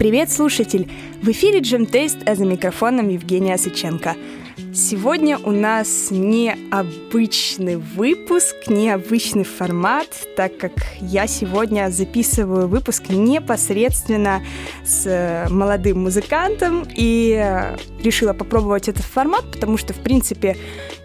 Привет, слушатель! В эфире Джем Тейст, а за микрофоном Евгения Сыченко. Сегодня у нас необычный выпуск, необычный формат, так как я сегодня записываю выпуск непосредственно с э, молодым музыкантом и решила попробовать этот формат, потому что, в принципе,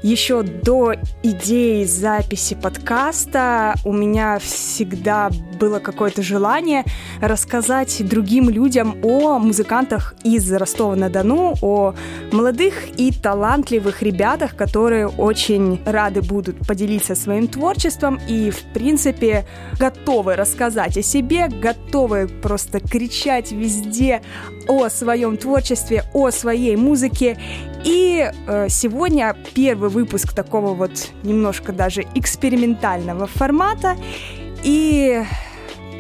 еще до идеи записи подкаста у меня всегда было какое-то желание рассказать другим людям о музыкантах из Ростова-на-Дону, о молодых и талантливых талантливых ребятах, которые очень рады будут поделиться своим творчеством и, в принципе, готовы рассказать о себе, готовы просто кричать везде о своем творчестве, о своей музыке. И э, сегодня первый выпуск такого вот немножко даже экспериментального формата. И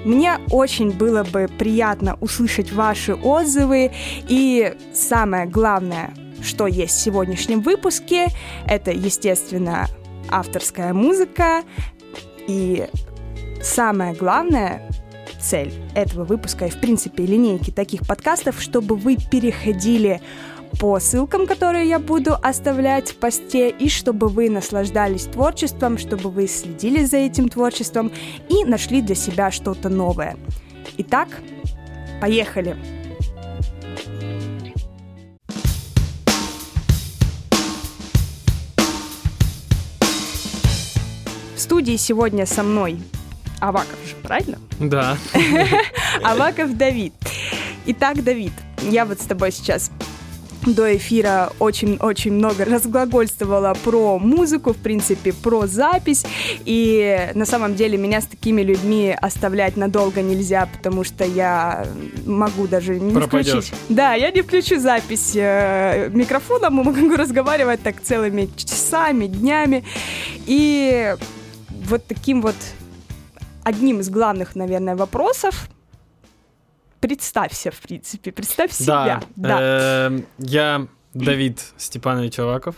мне очень было бы приятно услышать ваши отзывы и самое главное, что есть в сегодняшнем выпуске. Это, естественно, авторская музыка. И самое главное, цель этого выпуска и, в принципе, линейки таких подкастов, чтобы вы переходили по ссылкам, которые я буду оставлять в посте, и чтобы вы наслаждались творчеством, чтобы вы следили за этим творчеством и нашли для себя что-то новое. Итак, поехали! Студии сегодня со мной Аваков же, правильно? Да. Аваков Давид. Итак, Давид, я вот с тобой сейчас до эфира очень-очень много разглагольствовала про музыку, в принципе, про запись. И на самом деле меня с такими людьми оставлять надолго нельзя, потому что я могу даже не Пропадешь. включить. Да, я не включу запись э, микрофоном, могу разговаривать так целыми часами, днями. И вот таким вот одним из главных, наверное, вопросов. Представься, в принципе, представь себя. Да, да. Эм, я Давид Степанович Аваков.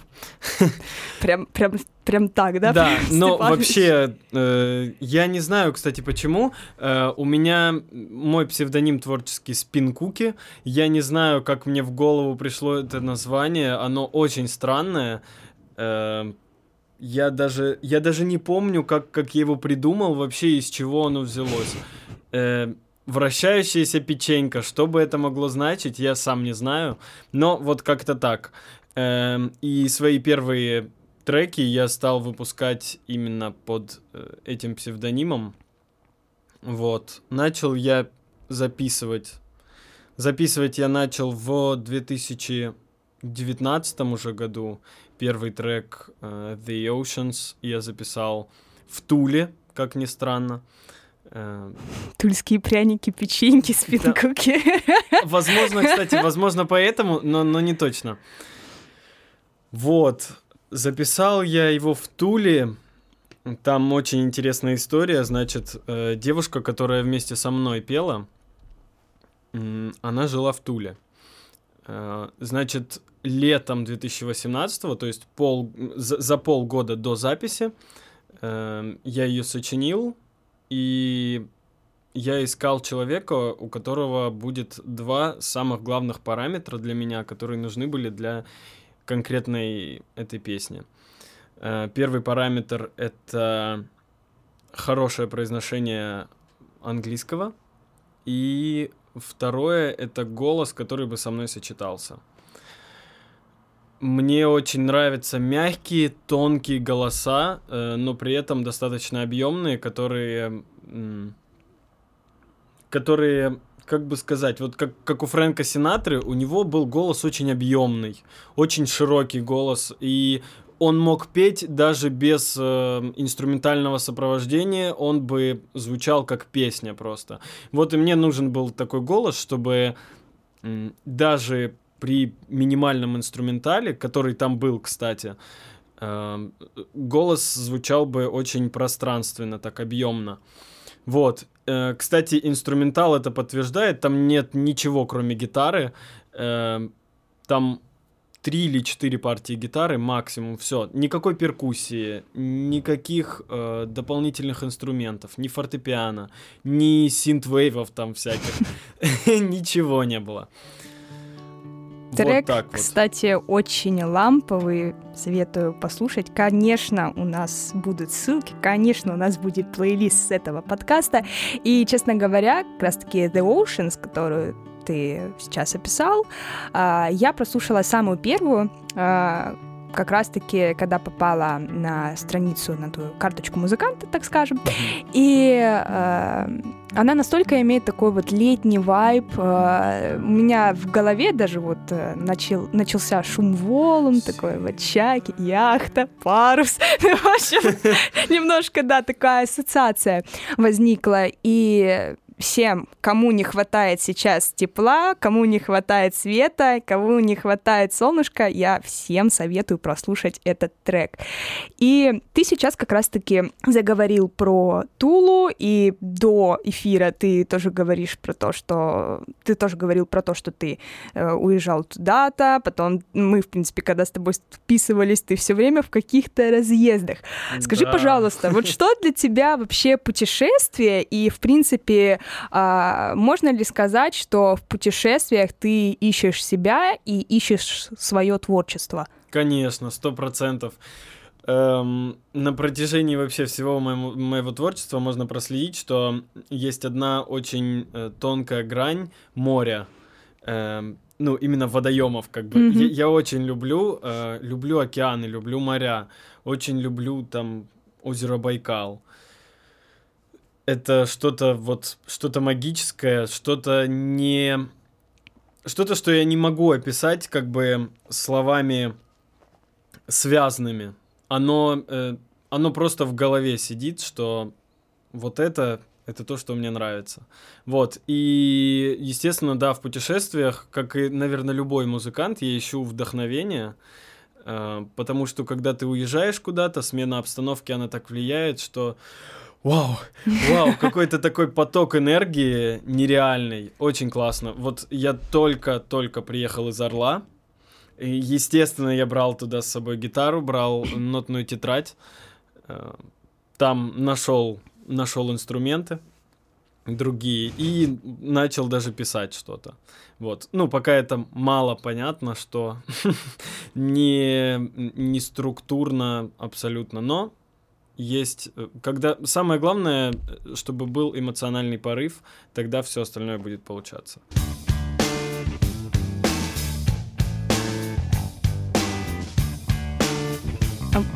Прям, прям, прям так, да? Да, но вообще, э, я не знаю, кстати, почему. Э, у меня мой псевдоним творческий Спин Куки. Я не знаю, как мне в голову пришло это название. Оно очень странное. Э, я даже, я даже не помню, как, как я его придумал, вообще из чего оно взялось. Э, вращающаяся печенька, что бы это могло значить, я сам не знаю. Но вот как-то так. Э, и свои первые треки я стал выпускать именно под э, этим псевдонимом. Вот. Начал я записывать. Записывать я начал в 2019 уже году. Первый трек uh, The Oceans я записал в Туле, как ни странно. Uh, Тульские пряники, печеньки, спинкуки. Да. Возможно, кстати, возможно поэтому, но, но не точно. Вот, записал я его в Туле. Там очень интересная история. Значит, э, девушка, которая вместе со мной пела, она жила в Туле. Э, значит, летом 2018, то есть пол, за, за полгода до записи, э, я ее сочинил, и я искал человека, у которого будет два самых главных параметра для меня, которые нужны были для конкретной этой песни. Э, первый параметр — это хорошее произношение английского, и второе — это голос, который бы со мной сочетался — мне очень нравятся мягкие, тонкие голоса, э, но при этом достаточно объемные, которые, которые, как бы сказать, вот как, как у Фрэнка Синатры, у него был голос очень объемный, очень широкий голос, и он мог петь даже без э, инструментального сопровождения, он бы звучал как песня просто. Вот и мне нужен был такой голос, чтобы э, даже при минимальном инструментале, который там был, кстати, э, голос звучал бы очень пространственно, так объемно. Вот. Э, кстати, инструментал это подтверждает. Там нет ничего, кроме гитары. Э, там три или четыре партии гитары максимум, все, никакой перкуссии, никаких э, дополнительных инструментов, ни фортепиано, ни синтвейвов там всяких, ничего не было. Трек, вот вот. кстати, очень ламповый, советую послушать. Конечно, у нас будут ссылки, конечно, у нас будет плейлист с этого подкаста. И, честно говоря, как раз-таки The Oceans, которую ты сейчас описал, а, я прослушала самую первую, а, как раз-таки, когда попала на страницу, на ту карточку музыканта, так скажем, и э, она настолько имеет такой вот летний вайб. Э, у меня в голове даже вот э, начал, начался шум волн, такой вот чаки, яхта, парус. В общем, немножко, да, такая ассоциация возникла. И всем, кому не хватает сейчас тепла, кому не хватает света, кому не хватает солнышка, я всем советую прослушать этот трек. И ты сейчас как раз-таки заговорил про Тулу, и до эфира ты тоже говоришь про то, что... Ты тоже говорил про то, что ты э, уезжал туда-то, потом мы, в принципе, когда с тобой вписывались, ты все время в каких-то разъездах. Скажи, да. пожалуйста, вот что для тебя вообще путешествие и, в принципе, а, можно ли сказать, что в путешествиях ты ищешь себя и ищешь свое творчество? Конечно, сто процентов. Эм, на протяжении вообще всего моего, моего творчества можно проследить, что есть одна очень э, тонкая грань моря. Эм, ну, именно водоемов, как бы. Mm-hmm. Я, я очень люблю, э, люблю океаны, люблю моря, очень люблю там озеро Байкал это что-то вот, что-то магическое, что-то не... Что-то, что я не могу описать как бы словами связанными. Оно, э, оно просто в голове сидит, что вот это, это то, что мне нравится. Вот. И, естественно, да, в путешествиях, как и, наверное, любой музыкант, я ищу вдохновение, э, потому что когда ты уезжаешь куда-то, смена обстановки, она так влияет, что Вау, вау, какой-то такой поток энергии нереальный, очень классно. Вот я только-только приехал из Орла, естественно, я брал туда с собой гитару, брал нотную тетрадь, э, там нашел, нашел инструменты другие и начал даже писать что-то. Вот. Ну, пока это мало понятно, что не, не структурно абсолютно, но есть, э, когда самое главное, э, чтобы был эмоциональный порыв, тогда все остальное будет получаться.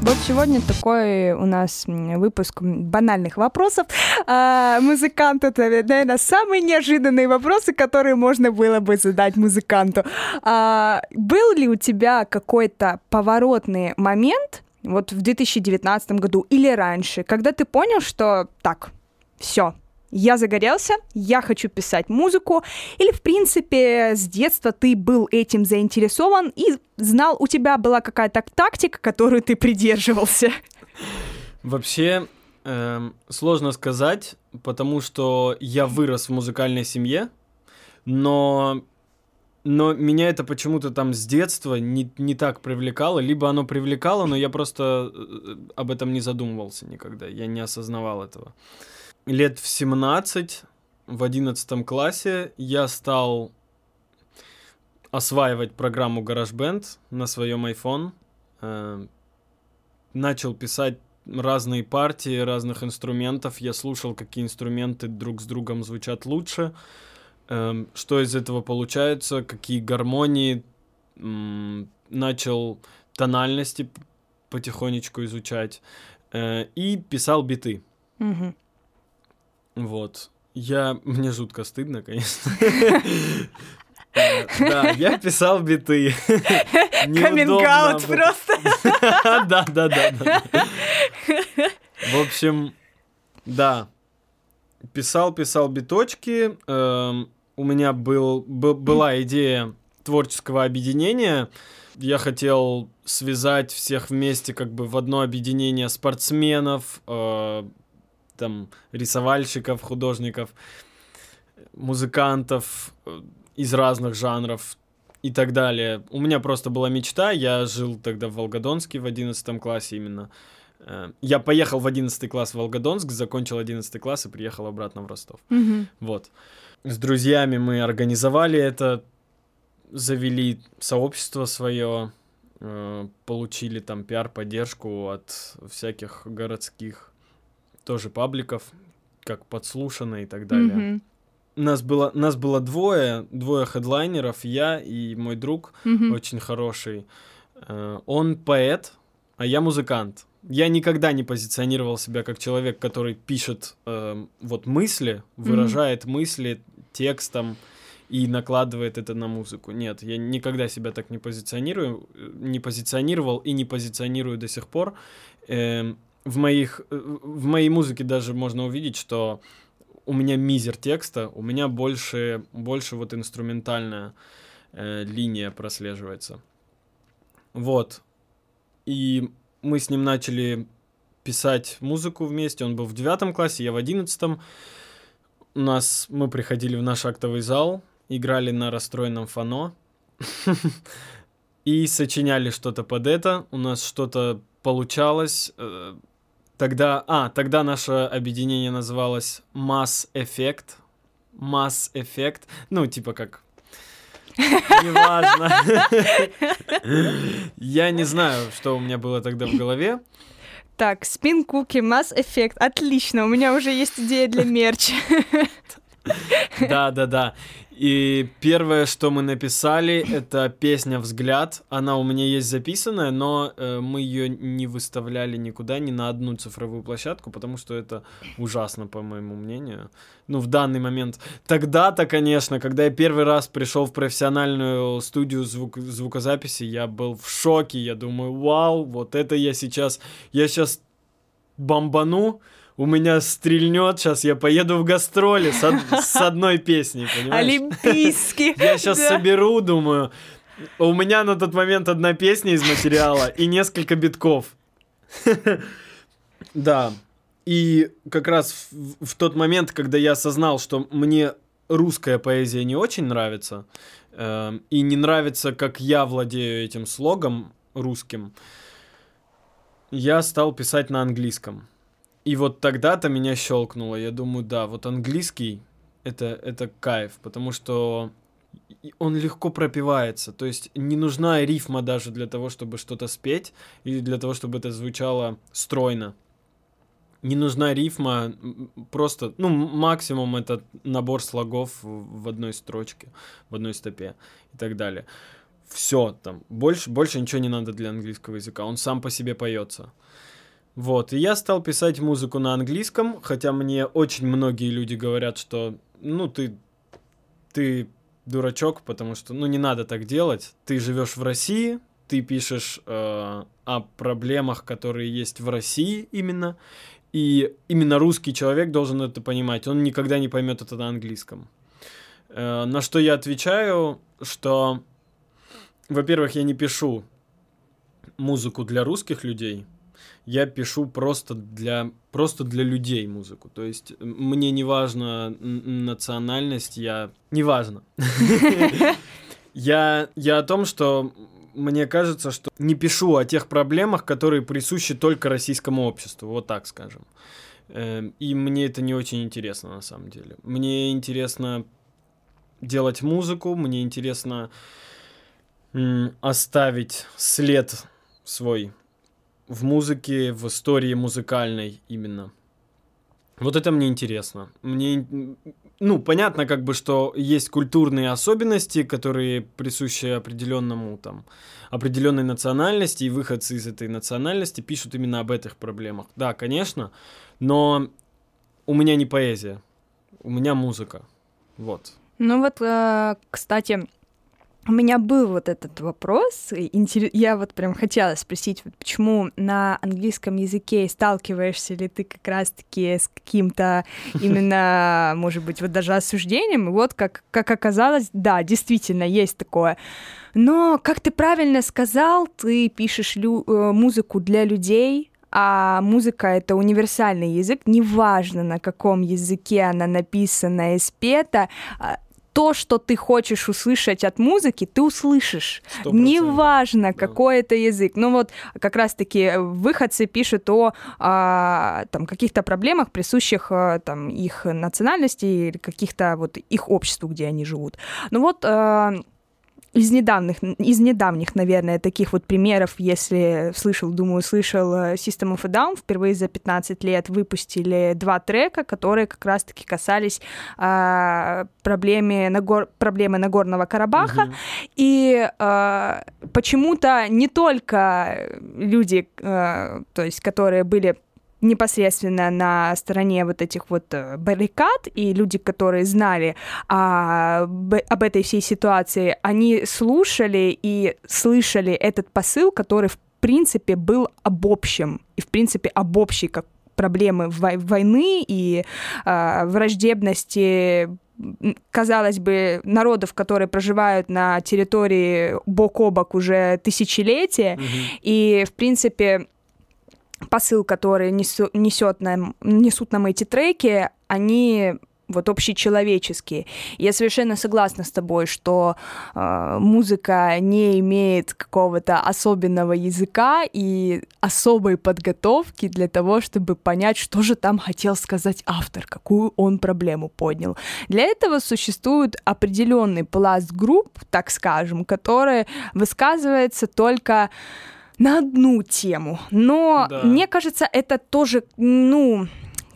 Вот сегодня такой у нас выпуск банальных вопросов. А, музыкант это, наверное, самые неожиданные вопросы, которые можно было бы задать музыканту. А, был ли у тебя какой-то поворотный момент, вот в 2019 году или раньше, когда ты понял, что так, все, я загорелся, я хочу писать музыку, или, в принципе, с детства ты был этим заинтересован и знал, у тебя была какая-то тактика, которую ты придерживался? Вообще, э, сложно сказать, потому что я вырос в музыкальной семье, но но меня это почему-то там с детства не, не так привлекало. Либо оно привлекало, но я просто э, об этом не задумывался никогда. Я не осознавал этого. Лет в 17, в 11 классе, я стал осваивать программу GarageBand на своем iPhone. Э, начал писать разные партии разных инструментов. Я слушал, какие инструменты друг с другом звучат лучше что из этого получается, какие гармонии, начал тональности потихонечку изучать э, и писал биты. Угу. Вот. Я... Мне жутко стыдно, конечно. Да, я писал биты. Каминг просто. Да, да, да. В общем, да. Писал, писал биточки. У меня был, был, была идея творческого объединения. Я хотел связать всех вместе как бы в одно объединение спортсменов, э, там, рисовальщиков, художников, музыкантов э, из разных жанров, и так далее. У меня просто была мечта, я жил тогда в Волгодонске в 11 классе именно. Э, я поехал в 11 класс в Волгодонск, закончил 11 класс и приехал обратно в Ростов. Мгм. Вот. С друзьями мы организовали это, завели сообщество свое, э, получили там пиар-поддержку от всяких городских тоже пабликов, как подслушано и так далее. Мгм. Нас было, нас было двое, двое хедлайнеров, я и мой друг, Мгм. очень хороший. Э, Он поэт, а я музыкант. Я никогда не позиционировал себя как человек, который пишет э, вот мысли, выражает мысли текстом и накладывает это на музыку. Нет, я никогда себя так не позиционирую, э, не позиционировал и не позиционирую до сих пор. Эм, в моих, э, в моей музыке даже можно увидеть, что у меня мизер текста, у меня больше, больше вот инструментальная э, линия прослеживается. Вот. И мы с ним начали писать музыку вместе. Он был в девятом классе, я в одиннадцатом. У нас мы приходили в наш актовый зал, играли на расстроенном фано и сочиняли что-то под это. У нас что-то получалось. э, Тогда, а, тогда наше объединение называлось Mass Effect. Mass Effect. Ну, типа как... Неважно. Я не знаю, что у меня было тогда в голове. Так, спин куки, Mass Effect. Отлично, у меня уже есть идея для мерча. Да, да, да. И первое, что мы написали, это песня "Взгляд". Она у меня есть записанная, но э, мы ее не выставляли никуда, ни на одну цифровую площадку, потому что это ужасно, по моему мнению. Ну, в данный момент. Тогда-то, конечно, когда я первый раз пришел в профессиональную студию звук- звукозаписи, я был в шоке. Я думаю, вау, вот это я сейчас, я сейчас бомбану, у меня стрельнет, сейчас я поеду в гастроли с, од- с одной песней, понимаешь? Олимпийский. Я сейчас Да. соберу, думаю. У меня на тот момент одна песня из материала и несколько битков. Да. И как раз в, в тот момент, когда я осознал, что мне русская поэзия не очень нравится, э, и не нравится, как я владею этим слогом русским, я стал писать на английском. И вот тогда-то меня щелкнуло. Я думаю, да, вот английский это, это кайф, потому что он легко пропивается. То есть не нужна рифма даже для того, чтобы что-то спеть, или для того, чтобы это звучало стройно. Не нужна рифма, просто, ну, максимум это набор слогов в одной строчке, в одной стопе и так далее. Все, там, больше, больше ничего не надо для английского языка, он сам по себе поется. Вот, и я стал писать музыку на английском, хотя мне очень многие люди говорят, что, ну, ты, ты дурачок, потому что, ну, не надо так делать. Ты живешь в России, ты пишешь э, о проблемах, которые есть в России именно, и именно русский человек должен это понимать. Он никогда не поймет это на английском. Э, на что я отвечаю, что, во-первых, я не пишу музыку для русских людей, я пишу просто для просто для людей музыку. То есть мне не важно национальность, я не важно. Я я о том, что мне кажется, что не пишу о тех проблемах, которые присущи только российскому обществу, вот так скажем. Эм, И мне это не очень интересно на самом деле. Мне интересно делать музыку, мне интересно оставить след свой в музыке, в истории музыкальной именно. Вот это мне интересно. Мне, ну, понятно, как бы, что есть культурные особенности, которые присущи определенному там определенной национальности, и выходцы из этой национальности пишут именно об этих проблемах. Да, конечно, но у меня не поэзия, у меня музыка. Вот. Ну вот, э, кстати, у меня был вот этот вопрос. Я вот прям хотела спросить, вот почему на английском языке сталкиваешься ли ты как раз-таки с каким-то именно, может быть, вот даже осуждением. И вот как, как оказалось, да, действительно, есть такое. Но, как ты правильно сказал, ты пишешь лю- э, музыку для людей, а музыка — это универсальный язык, неважно, на каком языке она написана и спета, а, то, что ты хочешь услышать от музыки, ты услышишь. 100%. Неважно, какой это язык. Ну вот как раз-таки выходцы пишут о а, там, каких-то проблемах, присущих а, там, их национальности или каких-то вот их обществу, где они живут. Ну вот а, из недавних, из недавних, наверное, таких вот примеров, если слышал, думаю, слышал э, System of a Down, впервые за 15 лет выпустили два трека, которые как раз-таки касались э, проблемы, Нагор... проблемы Нагорного Карабаха. Угу. И э, почему-то не только люди, э, то есть, которые были непосредственно на стороне вот этих вот э, баррикад, и люди, которые знали а, об этой всей ситуации, они слушали и слышали этот посыл, который в принципе был об общем, и в принципе об общей как проблемы войны и э, враждебности казалось бы, народов, которые проживают на территории бок о бок уже тысячелетия, mm-hmm. и, в принципе, посыл, который несу, несет нам, несут нам эти треки, они вот общечеловеческие. Я совершенно согласна с тобой, что э, музыка не имеет какого-то особенного языка и особой подготовки для того, чтобы понять, что же там хотел сказать автор, какую он проблему поднял. Для этого существует определенный пласт групп, так скажем, которые высказывается только на одну тему. Но да. мне кажется, это тоже, ну,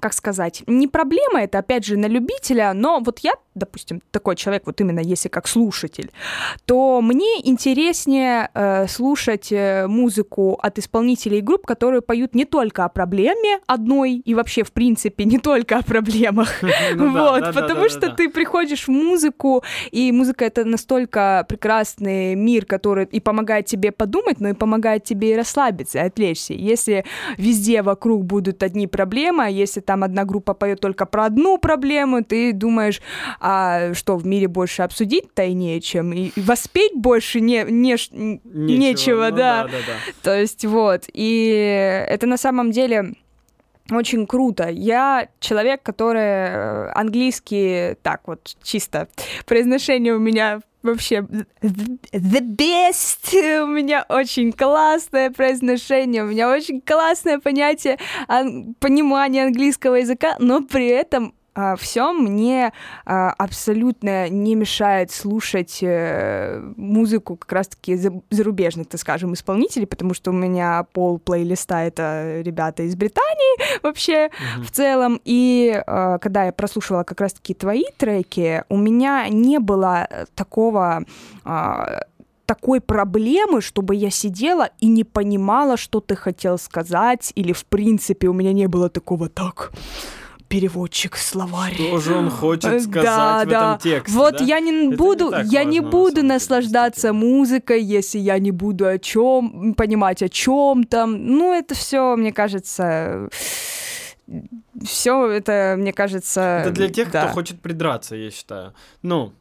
как сказать, не проблема это, опять же, на любителя, но вот я, допустим, такой человек, вот именно если как слушатель, то мне интереснее э, слушать э, музыку от исполнителей групп, которые поют не только о проблеме одной и вообще, в принципе, не только о проблемах. Ну вот, потому что ты приходишь в музыку, и музыка — это настолько прекрасный мир, который и помогает тебе подумать, но и помогает тебе и расслабиться, и отвлечься. Если везде вокруг будут одни проблемы, а если там там одна группа поет только про одну проблему, ты думаешь, а что в мире больше обсудить-то и нечем, и воспеть больше не, не, нечего, нечего ну, да. да, да, да. То есть вот, и это на самом деле очень круто. Я человек, который э, английский, так вот, чисто произношение у меня вообще the best. У меня очень классное произношение, у меня очень классное понятие, понимание английского языка, но при этом все мне а, абсолютно не мешает слушать э, музыку как раз-таки зарубежных, так скажем, исполнителей, потому что у меня пол плейлиста это ребята из Британии вообще mm-hmm. в целом. И а, когда я прослушивала как раз-таки твои треки, у меня не было такого такой проблемы, чтобы я сидела и не понимала, что ты хотел сказать, или в принципе у меня не было такого так переводчик, словарь. Что же он хочет сказать да, в да. этом тексте? Вот да? я не Это буду, не я не буду наслаждаться музыкой, если я не буду о чем понимать о чем там. Ну это все, мне кажется, все это, мне кажется. Это для тех, да. кто хочет придраться, я считаю. Ну,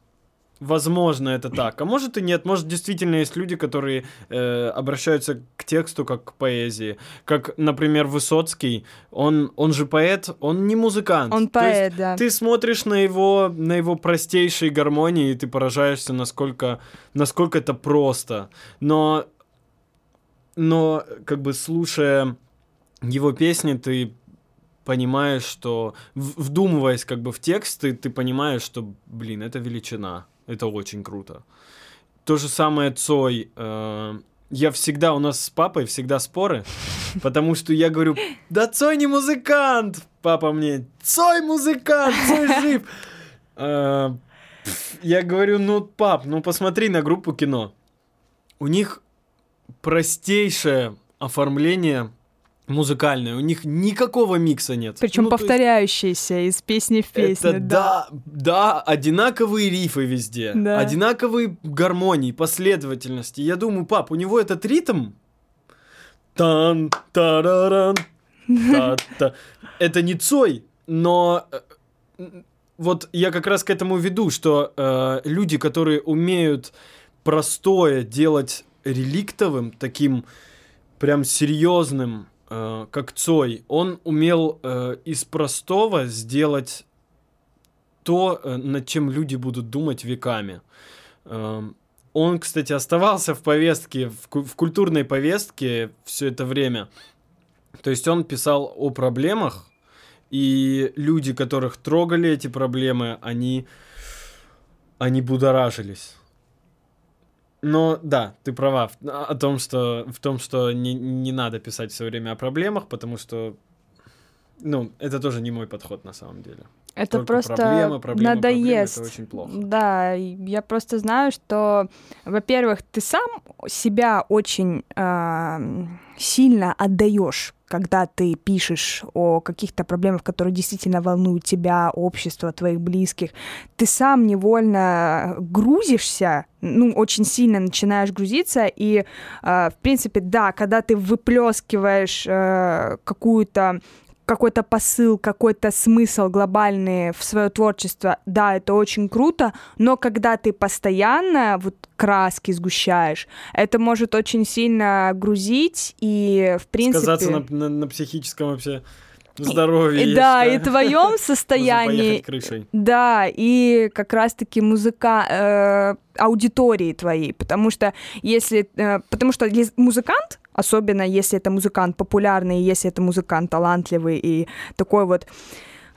Возможно, это так. А может и нет. Может, действительно есть люди, которые э, обращаются к тексту как к поэзии. Как, например, Высоцкий. Он, он же поэт, он не музыкант. Он поэт, есть, да. Ты смотришь на его, на его простейшие гармонии, и ты поражаешься, насколько, насколько это просто. Но, но, как бы, слушая его песни, ты понимаешь, что вдумываясь как бы в тексты, ты понимаешь, что, блин, это величина. Это очень круто. То же самое Цой. Э, я всегда, у нас с папой всегда споры, потому что я говорю, да Цой не музыкант. Папа мне, Цой музыкант, Цой жив. Э, я говорю, ну, пап, ну посмотри на группу кино. У них простейшее оформление музыкальная, у них никакого микса нет. Причем ну, повторяющиеся есть... из песни в песню. Это да. да, да, одинаковые рифы везде, да. одинаковые гармонии, последовательности. Я думаю, пап, у него этот ритм тан тараран та та это не Цой, но э, вот я как раз к этому веду, что э, люди, которые умеют простое делать реликтовым, таким прям серьезным, э, как Цой, он умел э, из простого сделать то, э, над чем люди будут думать веками. Эм, он, кстати, оставался в повестке, в культурной повестке все это время. То есть он писал о проблемах, и люди, которых трогали эти проблемы, они, они будоражились. Но да, ты права о том, что в том, что не, не надо писать все время о проблемах, потому что ну, это тоже не мой подход на самом деле. Это Только просто проблема, проблема, надоест. Проблема, это очень плохо. Да, я просто знаю, что, во-первых, ты сам себя очень э, сильно отдаешь, когда ты пишешь о каких-то проблемах, которые действительно волнуют тебя, общество, твоих близких. Ты сам невольно грузишься, ну, очень сильно начинаешь грузиться, и, э, в принципе, да, когда ты выплескиваешь э, какую-то какой-то посыл, какой-то смысл глобальный в свое творчество, да, это очень круто, но когда ты постоянно вот краски сгущаешь, это может очень сильно грузить и, в принципе... Сказаться на, на, на психическом вообще здоровье. И, да, и твоем состоянии. Да, и как раз-таки музыка э, аудитории твоей, потому что если, э, потому что музыкант особенно если это музыкант популярный, если это музыкант талантливый и такой вот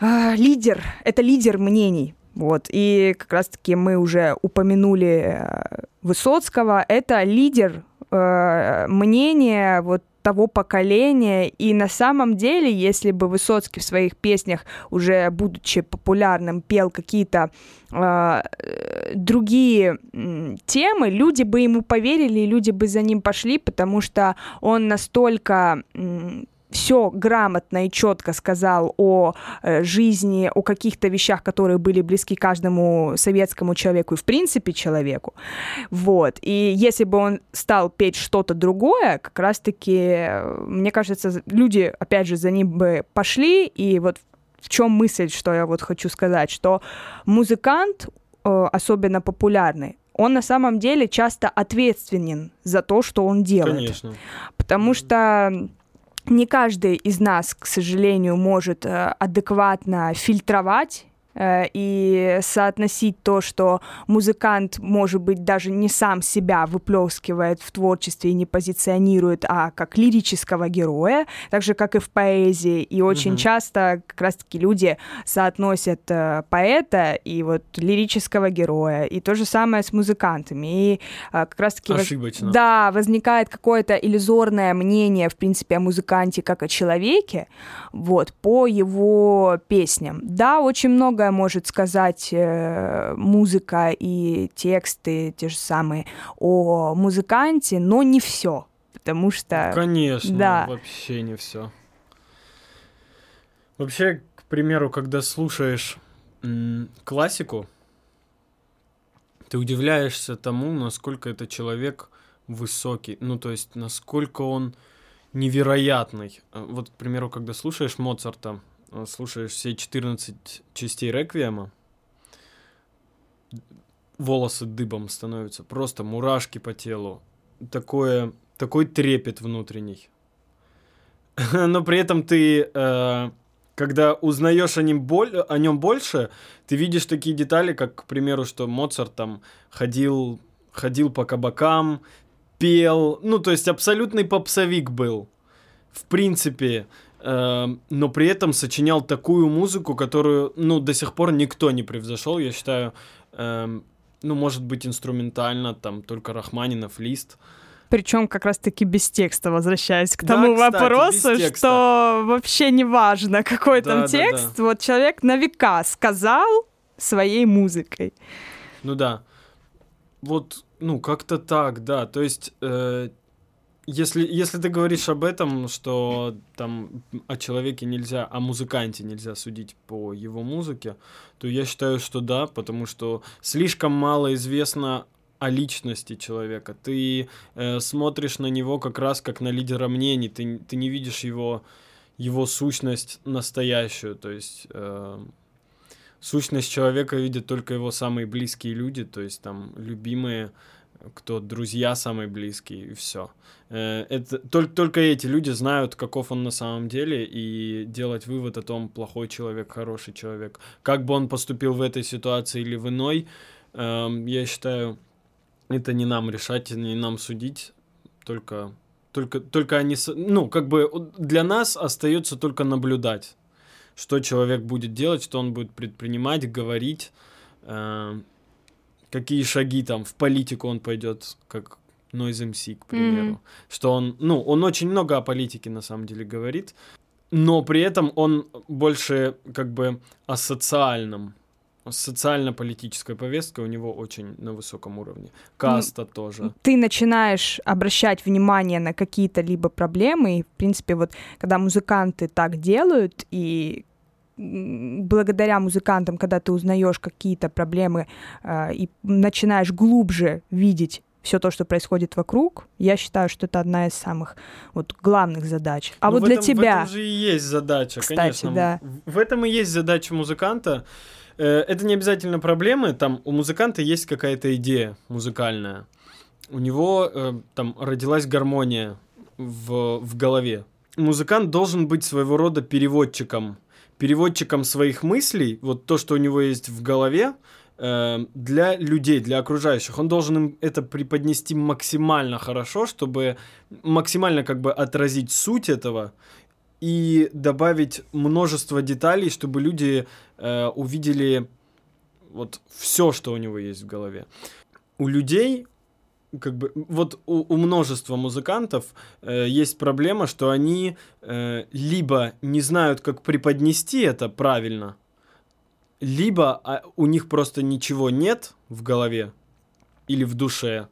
э, лидер, это лидер мнений. Вот, и как раз-таки мы уже упомянули э, Высоцкого, это лидер э, мнения вот того поколения. И на самом деле, если бы Высоцкий в своих песнях, уже будучи популярным, пел какие-то э, другие темы, люди бы ему поверили, и люди бы за ним пошли, потому что он настолько э, все грамотно и четко сказал о э, жизни, о каких-то вещах, которые были близки каждому советскому человеку и в принципе человеку. Вот. И если бы он стал петь что-то другое, как раз-таки, мне кажется, люди, опять же, за ним бы пошли. И вот в чем мысль, что я вот хочу сказать, что музыкант, э, особенно популярный, он на самом деле часто ответственен за то, что он делает. Конечно. Потому что не каждый из нас, к сожалению, может э, адекватно фильтровать и соотносить то, что музыкант, может быть, даже не сам себя выплескивает в творчестве и не позиционирует, а как лирического героя, так же, как и в поэзии. И очень угу. часто как раз-таки люди соотносят э, поэта и вот лирического героя. И то же самое с музыкантами. И э, как раз-таки... Ошибочно. Воз... Да, возникает какое-то иллюзорное мнение, в принципе, о музыканте как о человеке, вот, по его песням. Да, очень много многое может сказать э, музыка и тексты те же самые о музыканте, но не все, потому что... Конечно, да. вообще не все. Вообще, к примеру, когда слушаешь классику, ты удивляешься тому, насколько это человек высокий, ну то есть насколько он невероятный. Вот, к примеру, когда слушаешь Моцарта, Э, слушаешь все 14 частей Реквиема, волосы дыбом становятся, просто мурашки по телу, такое, такой трепет внутренний. Но при этом ты, э, когда узнаешь о нем, о нем больше, ты видишь такие детали, как, к примеру, что Моцарт там ходил, ходил по кабакам, пел, ну, то есть абсолютный попсовик был. В принципе, но при этом сочинял такую музыку, которую, ну, до сих пор никто не превзошел, я считаю, эм, ну, может быть, инструментально, там, только Рахманинов, Лист. Причем как раз-таки без текста, возвращаясь к тому да, кстати, вопросу, что вообще не важно, какой да, там да, текст. Да. Вот человек на века сказал своей музыкой. Ну да. Вот, ну, как-то так, да. То есть э, если, если ты говоришь об этом, что там о человеке нельзя, о музыканте нельзя судить по его музыке, то я считаю, что да, потому что слишком мало известно о личности человека. Ты э, смотришь на него как раз как на лидера мнений, ты, ты не видишь его, его сущность настоящую, то есть э, сущность человека видят только его самые близкие люди, то есть там любимые кто друзья самые близкие, и все. Э, это только, только эти люди знают, каков он на самом деле, и делать вывод о том, плохой человек, хороший человек. Как бы он поступил в этой ситуации или в иной, эм, я считаю, это не нам решать, не нам судить, только, только, только они, ну, как бы для нас остается только наблюдать, что человек будет делать, что он будет предпринимать, говорить, э, какие шаги там в политику он пойдет, как Noise MC, к примеру. Mm-hmm. Что он, ну, он очень много о политике на самом деле говорит, но при этом он больше как бы о социальном. Социально-политическая повестка у него очень на высоком уровне. Каста ну, тоже. Ты начинаешь обращать внимание на какие-то либо проблемы, и, в принципе, вот когда музыканты так делают, и благодаря музыкантам, когда ты узнаешь какие-то проблемы э, и начинаешь глубже видеть все то, что происходит вокруг, я считаю, что это одна из самых вот главных задач. А ну, вот для этом, тебя... В этом же и есть задача, Кстати, конечно. Да. В этом и есть задача музыканта. Э, это не обязательно проблемы, там у музыканта есть какая-то идея музыкальная. У него э, там родилась гармония в, в голове. Музыкант должен быть своего рода переводчиком переводчиком своих мыслей, вот то, что у него есть в голове, э, для людей, для окружающих. Он должен им это преподнести максимально хорошо, чтобы максимально как бы отразить суть этого и добавить множество деталей, чтобы люди э, увидели вот все, что у него есть в голове. У людей как бы вот у, у множества музыкантов э, есть проблема, что они э, либо не знают, как преподнести это правильно, либо а, у них просто ничего нет в голове или в душе,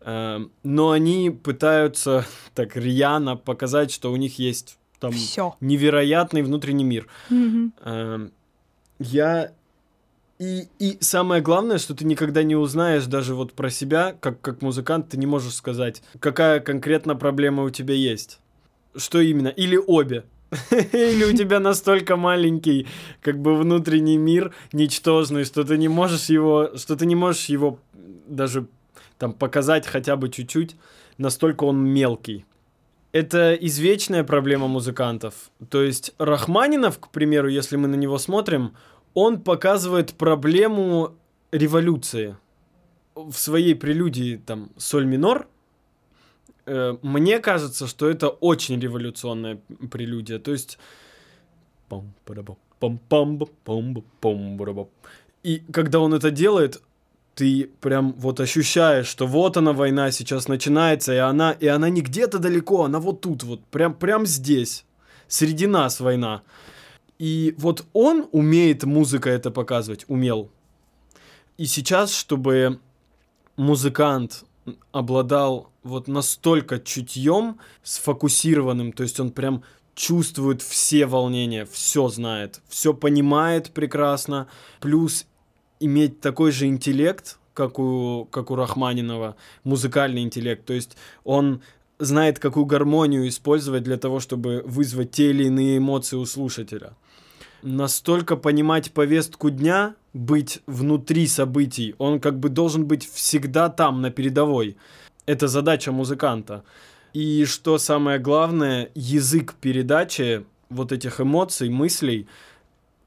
э, но они пытаются так рьяно показать, что у них есть там Всё. невероятный внутренний мир. Mm-hmm. Э, я и, и самое главное, что ты никогда не узнаешь даже вот про себя, как, как музыкант, ты не можешь сказать, какая конкретно проблема у тебя есть. Что именно? Или обе. Или у тебя настолько маленький, как бы внутренний мир ничтожный, что ты не можешь его, что ты не можешь его даже там показать хотя бы чуть-чуть, настолько он мелкий. Это извечная проблема музыкантов. То есть Рахманинов, к примеру, если мы на него смотрим, он показывает проблему революции. В своей прелюдии там соль минор, э, мне кажется, что это очень революционная прелюдия. То есть... И когда он это делает, ты прям вот ощущаешь, что вот она война сейчас начинается, и она, и она не где-то далеко, она вот тут вот, прям, прям здесь, среди нас война. И вот он умеет музыка это показывать, умел. И сейчас, чтобы музыкант обладал вот настолько чутьем, сфокусированным, то есть он прям чувствует все волнения, все знает, все понимает прекрасно, плюс иметь такой же интеллект, как у, как у Рахманинова, музыкальный интеллект, то есть он знает, какую гармонию использовать для того, чтобы вызвать те или иные эмоции у слушателя настолько понимать повестку дня, быть внутри событий. Он как бы должен быть всегда там, на передовой. Это задача музыканта. И что самое главное, язык передачи вот этих эмоций, мыслей,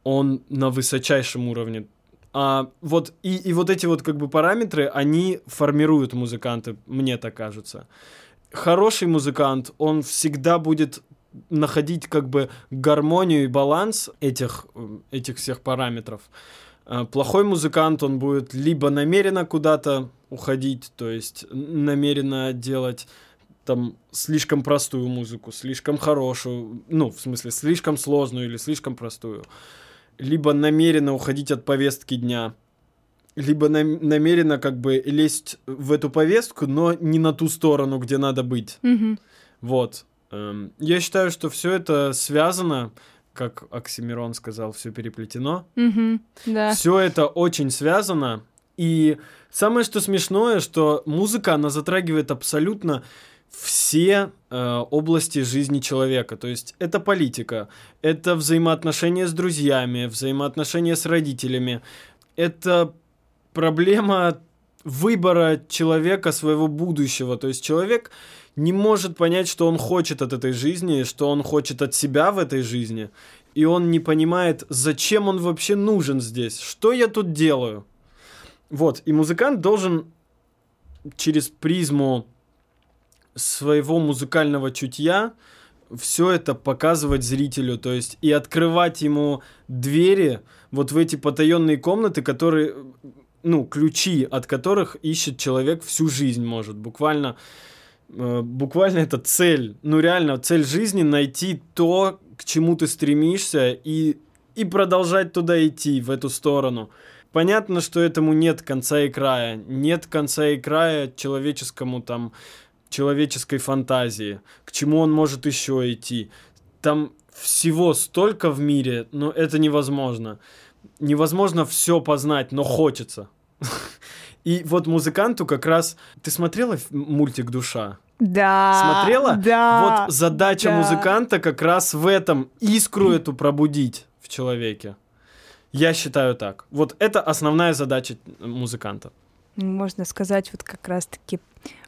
он на высочайшем уровне. А вот и, и вот эти вот как бы параметры, они формируют музыканты, мне так кажется. Хороший музыкант, он всегда будет находить как бы гармонию и баланс этих, этих всех параметров. Э, плохой музыкант, он будет либо намеренно куда-то уходить, то есть намеренно делать там слишком простую музыку, слишком хорошую, ну, в смысле, слишком сложную или слишком простую, либо намеренно уходить от повестки дня, либо нам, намеренно как бы лезть в эту повестку, но не на ту сторону, где надо быть. Mm-hmm. Вот. Эм, я считаю, что все это связано, как Оксимирон сказал, все переплетено. Mm-hmm, да. Все это очень связано. И самое что смешное, что музыка, она затрагивает абсолютно все э, области жизни человека. То есть это политика, это взаимоотношения с друзьями, взаимоотношения с родителями, это проблема выбора человека, своего будущего. То есть человек не может понять, что он хочет от этой жизни, что он хочет от себя в этой жизни. И он не понимает, зачем он вообще нужен здесь, что я тут делаю. Вот, и музыкант должен через призму своего музыкального чутья все это показывать зрителю, то есть и открывать ему двери вот в эти потаенные комнаты, которые, ну, ключи от которых ищет человек всю жизнь, может, буквально, буквально это цель, ну реально цель жизни найти то, к чему ты стремишься и и продолжать туда идти в эту сторону. Понятно, что этому нет конца и края. Нет конца и края человеческому там, человеческой фантазии. К чему он может еще идти. Там всего столько в мире, но это невозможно. Невозможно все познать, но хочется. И вот музыканту как раз... Ты смотрела мультик «Душа»? Да. Смотрела? Да. Вот задача да. музыканта как раз в этом искру эту пробудить в человеке. Я считаю так. Вот это основная задача музыканта. Можно сказать, вот как раз-таки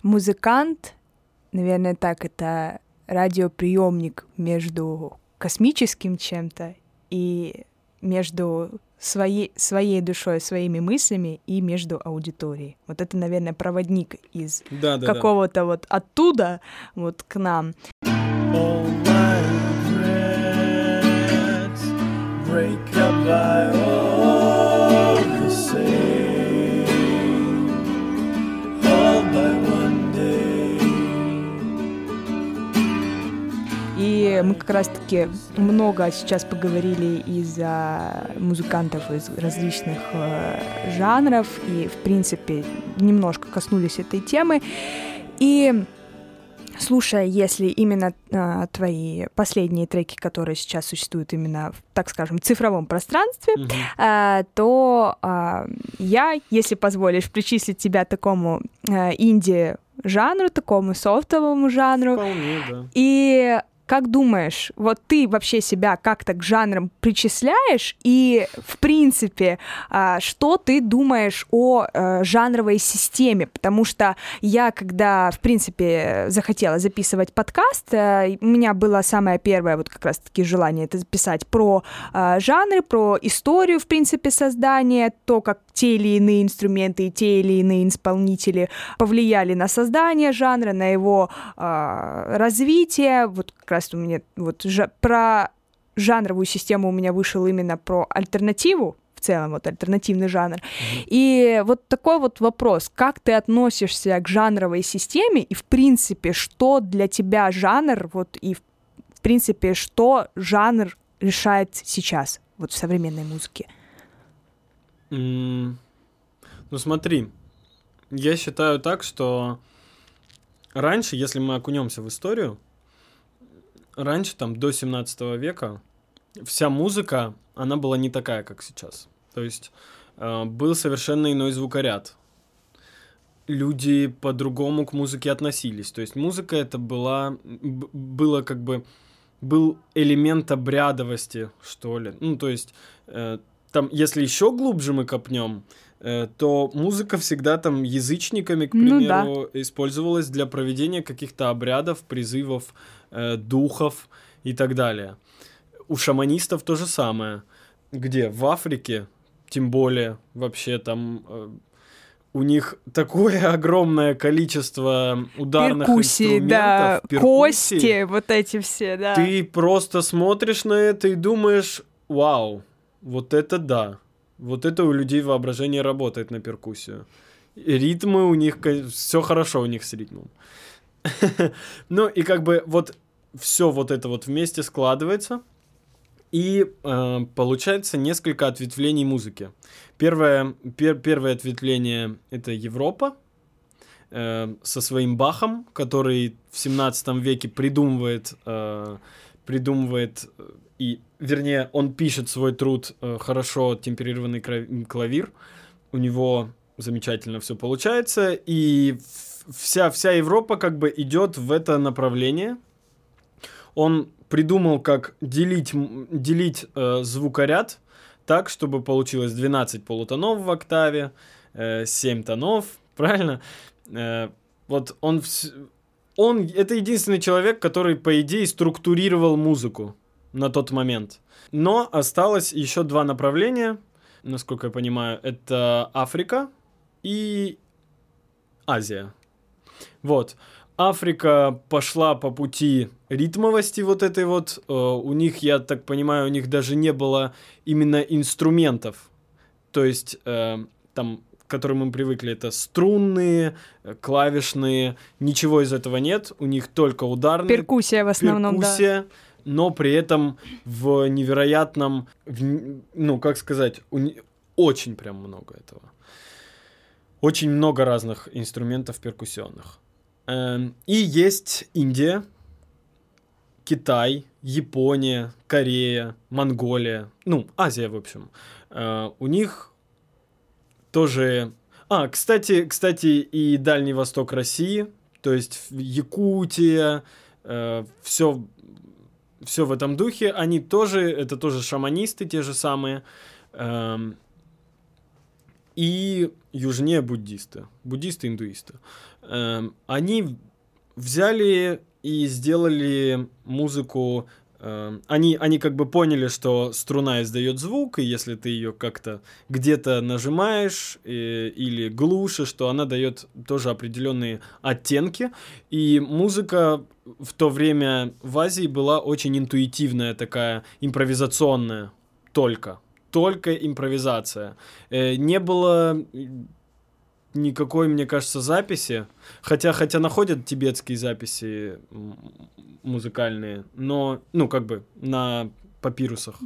музыкант, наверное, так, это радиоприемник между космическим чем-то и между своей, своей душой, своими мыслями и между аудиторией. Вот это, наверное, проводник из да, да, какого-то да. вот оттуда вот к нам. All my regrets break up by мы как раз-таки много сейчас поговорили из-за музыкантов из различных э, жанров и, в принципе, немножко коснулись этой темы. И слушая, если именно э, твои последние треки, которые сейчас существуют именно в, так скажем, цифровом пространстве, mm-hmm. э, то э, я, если позволишь, причислить тебя такому э, инди жанру, такому софтовому жанру. Вполне, да. И как думаешь, вот ты вообще себя как-то к жанрам причисляешь? И, в принципе, а, что ты думаешь о э, жанровой системе? Потому что я, когда, в принципе, захотела записывать подкаст, э, у меня было самое первое вот как раз-таки желание это записать про э, жанры, про историю, в принципе, создания, то, как те или иные инструменты и те или иные исполнители повлияли на создание жанра, на его развитие. Вот как раз у меня вот жа- про жанровую систему у меня вышел именно про альтернативу, в целом, вот альтернативный жанр. Mm-hmm. И вот такой вот вопрос, как ты относишься к жанровой системе и, в принципе, что для тебя жанр, вот и, в принципе, что жанр решает сейчас, вот в современной музыке? Ну смотри, я считаю так, что раньше, если мы окунемся в историю, раньше, там, до 17 века, вся музыка, она была не такая, как сейчас. То есть э, был совершенно иной звукоряд. Люди по-другому к музыке относились. То есть музыка это была, было как бы, был элемент обрядовости, что ли. Ну, то есть, э, там, если еще глубже мы копнем, э, то музыка всегда там язычниками, к примеру, ну, да. использовалась для проведения каких-то обрядов, призывов э, духов и так далее. У шаманистов то же самое. Где? В Африке, тем более, вообще там э, у них такое огромное количество ударных перкуссии, инструментов, да, перкуссии. кости, вот эти все, да. Ты просто смотришь на это и думаешь, вау, вот это да. Вот это у людей воображение работает на перкуссию. Ритмы у них, все хорошо у них с ритмом. Ну и как бы вот все вот это вот вместе складывается, и э, получается несколько ответвлений музыки. Первое, пер, первое ответвление это Европа э, со своим Бахом, который в 17 веке придумывает, э, придумывает и, вернее, он пишет свой труд э, хорошо темперированный клавир. У него замечательно все получается, и вся вся Европа как бы идет в это направление он придумал, как делить, делить э, звукоряд так, чтобы получилось 12 полутонов в октаве, э, 7 тонов, правильно? Э, вот он, он, это единственный человек, который, по идее, структурировал музыку на тот момент. Но осталось еще два направления, насколько я понимаю, это Африка и Азия. Вот. Африка пошла по пути ритмовости вот этой вот. Э, у них, я так понимаю, у них даже не было именно инструментов. То есть э, там, к которым мы привыкли, это струнные, э, клавишные, ничего из этого нет. У них только ударные. Перкуссия в основном, перкуссия, да. Но при этом в невероятном, в, ну как сказать, у, очень прям много этого. Очень много разных инструментов перкуссионных. Эм, и есть Индия, Китай, Япония, Корея, Монголия, ну, Азия, в общем. Э, у них тоже... А, кстати, кстати, и Дальний Восток России, то есть Якутия, э, все, все в этом духе, они тоже, это тоже шаманисты те же самые. Эм, и южнее буддисты, буддисты, индуисты. Эм, они взяли и сделали музыку. Эм, они, они как бы поняли, что струна издает звук, и если ты ее как-то где-то нажимаешь и, или глушишь, то она дает тоже определенные оттенки. И музыка в то время в Азии была очень интуитивная, такая импровизационная только только импровизация. Э, не было никакой, мне кажется, записи. Хотя, хотя находят тибетские записи музыкальные, но, ну, как бы на папирусах.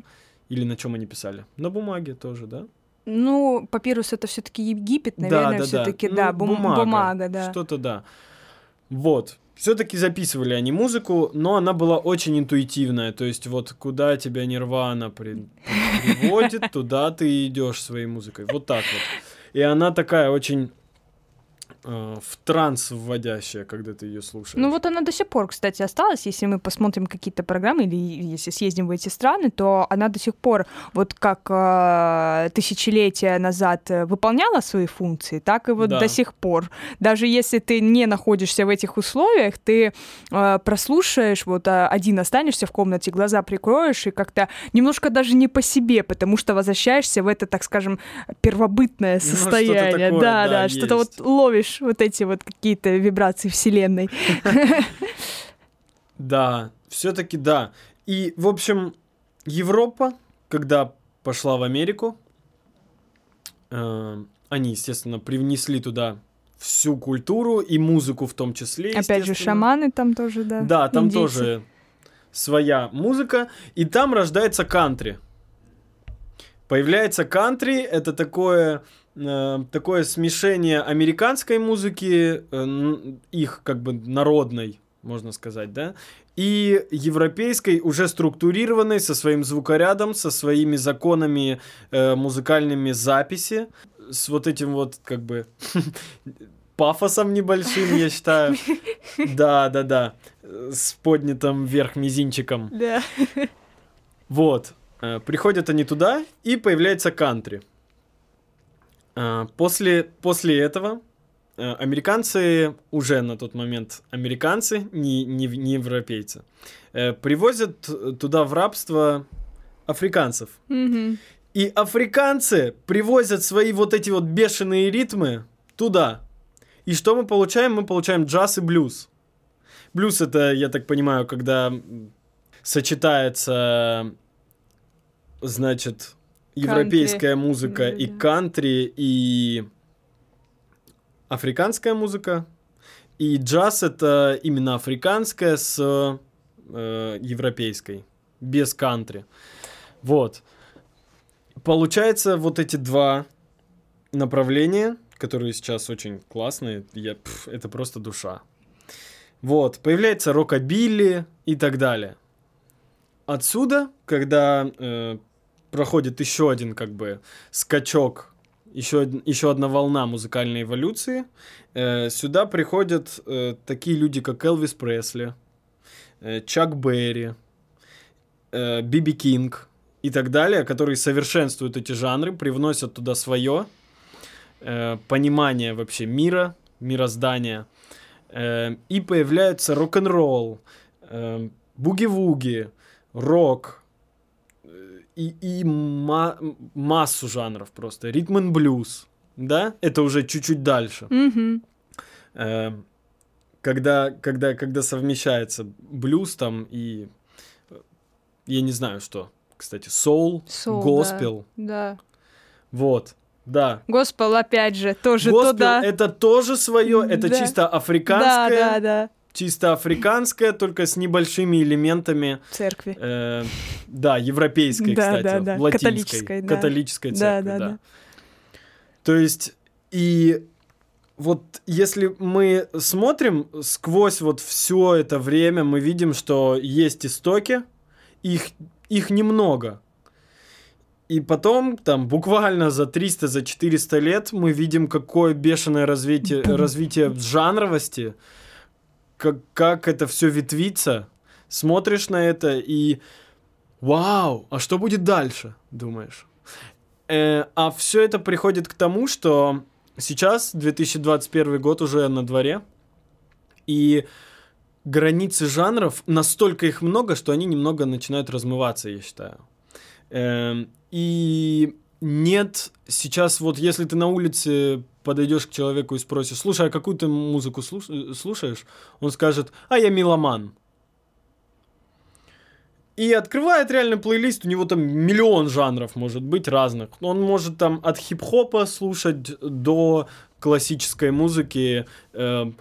Или на чем они писали? На бумаге тоже, да? Ну, папирус это все-таки Египет, наверное, да, да, все-таки, да, да ну, бум- бумага, бумага, да. Что-то да. Вот все-таки записывали они музыку, но она была очень интуитивная. То есть вот куда тебя Нирвана при... приводит, туда ты идешь своей музыкой. Вот так вот. И она такая очень в транс вводящая, когда ты ее слушаешь. Ну вот она до сих пор, кстати, осталась. Если мы посмотрим какие-то программы или если съездим в эти страны, то она до сих пор, вот как э, тысячелетия назад выполняла свои функции, так и вот да. до сих пор. Даже если ты не находишься в этих условиях, ты э, прослушаешь, вот э, один останешься в комнате, глаза прикроешь и как-то немножко даже не по себе, потому что возвращаешься в это, так скажем, первобытное ну, состояние. Ну, такое, да, да, да что-то вот ловишь вот эти вот какие-то вибрации Вселенной. Да, все-таки да. И, в общем, Европа, когда пошла в Америку, э, они, естественно, привнесли туда всю культуру и музыку в том числе. Опять же, шаманы там тоже, да. Да, там Индейцы. тоже своя музыка, и там рождается кантри. Появляется кантри, это такое такое смешение американской музыки, э, их как бы народной, можно сказать, да, и европейской, уже структурированной, со своим звукорядом, со своими законами э, музыкальными записи, с вот этим вот как бы пафосом небольшим, я считаю. Да, да, да. С поднятым вверх мизинчиком. Да. Вот. Э, приходят они туда, и появляется кантри. А, после, после этого э, американцы, уже на тот момент американцы, не, не, не европейцы, э, привозят туда в рабство африканцев. Mm-hmm. И африканцы привозят свои вот эти вот бешеные ритмы туда. И что мы получаем? Мы получаем джаз и блюз. Блюз это, я так понимаю, когда сочетается, значит, европейская кантри. музыка да, и да. кантри, и африканская музыка. И джаз это именно африканская с э, европейской, без кантри. Вот. Получается, вот эти два направления, которые сейчас очень классные, я, пф, это просто душа. Вот, появляется рокобилли и так далее. Отсюда, когда э, проходит еще один как бы скачок, еще, еще одна волна музыкальной эволюции. Э, сюда приходят э, такие люди, как Элвис Пресли, э, Чак Берри, э, Биби Кинг и так далее, которые совершенствуют эти жанры, привносят туда свое. э, понимания вообще мира, мироздания. Э, и появляются рок-н-ролл, э, буги-вуги, рок, и, и ма- массу жанров просто. Ритм и блюз, да? Это уже чуть-чуть дальше. Мгм. Э, когда, когда, когда совмещается блюз там и э, я не знаю что, кстати, соул, госпел, Да. вот, да. Госпел, опять же, тоже Госпел туда. это тоже свое, это Да. чисто Да, африканское, да, да. Чисто африканское, только с небольшими элементами, Церкви. э, да, европейской, Да, кстати, да, да, латинской, католической, да. католической Да, церкви, да, да. да. То есть и вот если мы смотрим сквозь вот все это время, мы видим, что есть истоки, их, их немного. И потом, там, буквально за 300, за 400 лет мы видим, какое бешеное развитие, развитие жанровости, как, как это все ветвится. Смотришь на это и вау, а что будет дальше, думаешь? Э, а все это приходит к тому, что сейчас 2021 год уже на дворе, и границы жанров настолько их много, что они немного начинают размываться, я считаю. Эм, и нет сейчас вот, если ты на улице подойдешь к человеку и спросишь, слушай, а какую ты музыку слуш- слушаешь? Он скажет, а я меломан. И открывает реально плейлист, у него там миллион жанров может быть разных. Он может там от хип-хопа слушать до классической музыки э,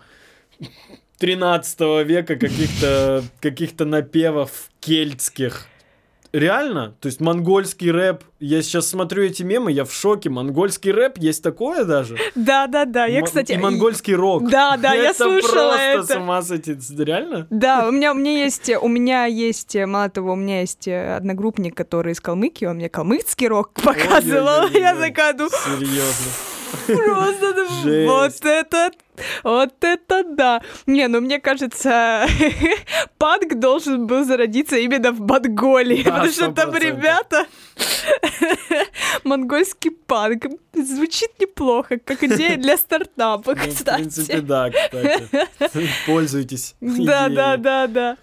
13 века, каких-то каких напевов кельтских. Реально? То есть монгольский рэп. Я сейчас смотрю эти мемы, я в шоке. Монгольский рэп есть такое даже? Да, да, да. Я, кстати... И монгольский рок. Да, да, я это слушала просто это. с ума сойти. Реально? Да, у меня, у меня есть, у меня есть, мало того, у меня есть э, одногруппник, который из Калмыкии, он мне калмыцкий рок показывал, я такая, ну, Серьезно. Просто, вот это, вот это да. Не, ну мне кажется, панк должен был зародиться именно в Монголии, Да, потому что там 100%. ребята, монгольский панк, звучит неплохо, как идея для стартапа, Ну, в принципе, да, кстати. Пользуйтесь. Да, да, да, да.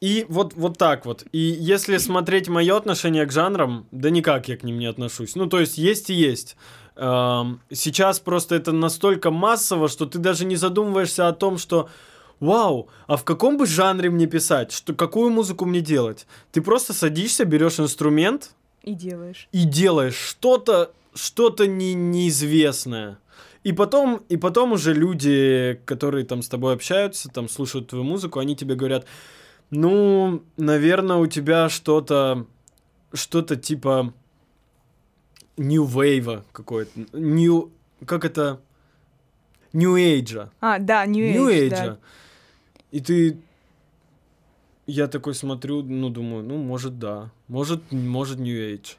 И вот, вот так вот. И если смотреть мое отношение к жанрам, да никак я к ним не отношусь. Ну, то есть есть и есть. Эм, Сейчас просто это настолько массово, что ты даже не задумываешься о том, что Вау, а в каком бы жанре мне писать? Что, какую музыку мне делать? Ты просто садишься, берешь инструмент И делаешь. и делаешь что-то, что-то не, неизвестное. И потом, и потом уже люди, которые там с тобой общаются, там слушают твою музыку, они тебе говорят, ну, наверное, у тебя что-то, что-то типа New Wave какое-то, New, как это, New Age. А, да, New Age, New Age. да. И ты... Я такой смотрю, ну, думаю, ну, может, да. Может, может, New Age.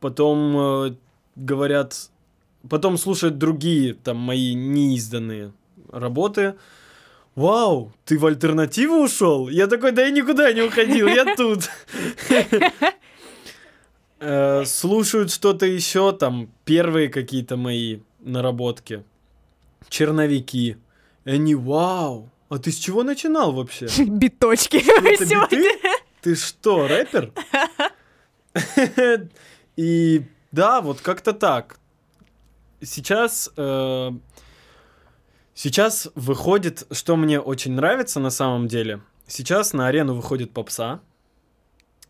Потом э, говорят... Потом слушают другие, там, мои неизданные работы. Вау, ты в альтернативу ушел? Я такой, да я никуда не уходил, я тут. Э, Слушают что-то еще, там, первые какие-то мои наработки. Черновики. Они, вау, а ты с чего начинал вообще? Биточки. Сегодня. Ты что, рэпер? И да, вот как-то так. Сейчас, э, сейчас выходит, что мне очень нравится на самом деле. Сейчас на арену выходит попса.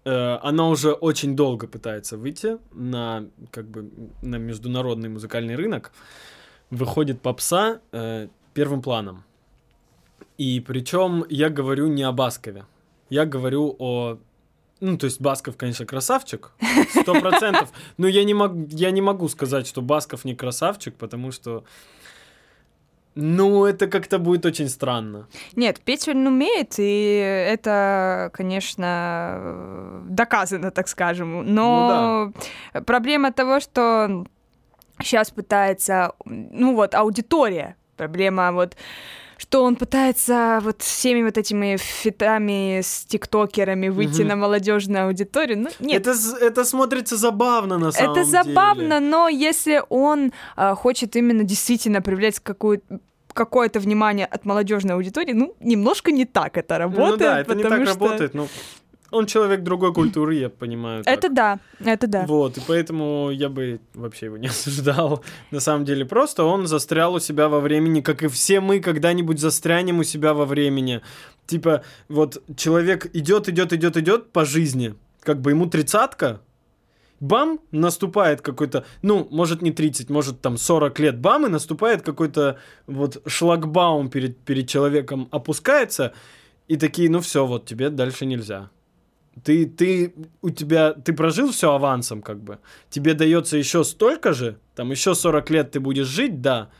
Э, она уже очень долго пытается выйти на как бы на международный музыкальный рынок. Выходит попса э, первым планом. И причем я говорю не о Баскове. Я говорю о... Ну, то есть Басков, конечно, красавчик, сто процентов. Но я не, мог, я не могу сказать, что Басков не красавчик, потому что... Ну, это как-то будет очень странно. Нет, петь он умеет, и это, конечно, доказано, так скажем. Но проблема того, что сейчас пытается, ну вот, аудитория. Проблема вот что он пытается вот всеми вот этими фитами с тиктокерами выйти Мгм. на молодежную аудиторию. Ну, нет, Это, это смотрится забавно на самом это забавно, деле. но если он а, хочет именно действительно привлечь какую какое-то внимание от молодежной аудитории, ну, немножко не так это работает. ну да, это не так что- работает. Ну, он человек другой культуры, я понимаю. так. Это да, это да. Вот, и поэтому я бы вообще его не осуждал. На самом деле, просто он застрял у себя во времени, как и все мы когда-нибудь застрянем у себя во времени. Типа, вот человек идет, идет, идет, идет по жизни, как бы ему тридцатка, бам, наступает какой-то, ну, может не 30, может там 40 лет, бам, и наступает какой-то вот шлагбаум перед, перед человеком, опускается, и такие, ну все, вот тебе дальше нельзя. Ты, ты, у тебя, ты прожил все авансом, как бы. Тебе дается еще столько же, там еще 40 лет ты будешь жить, да,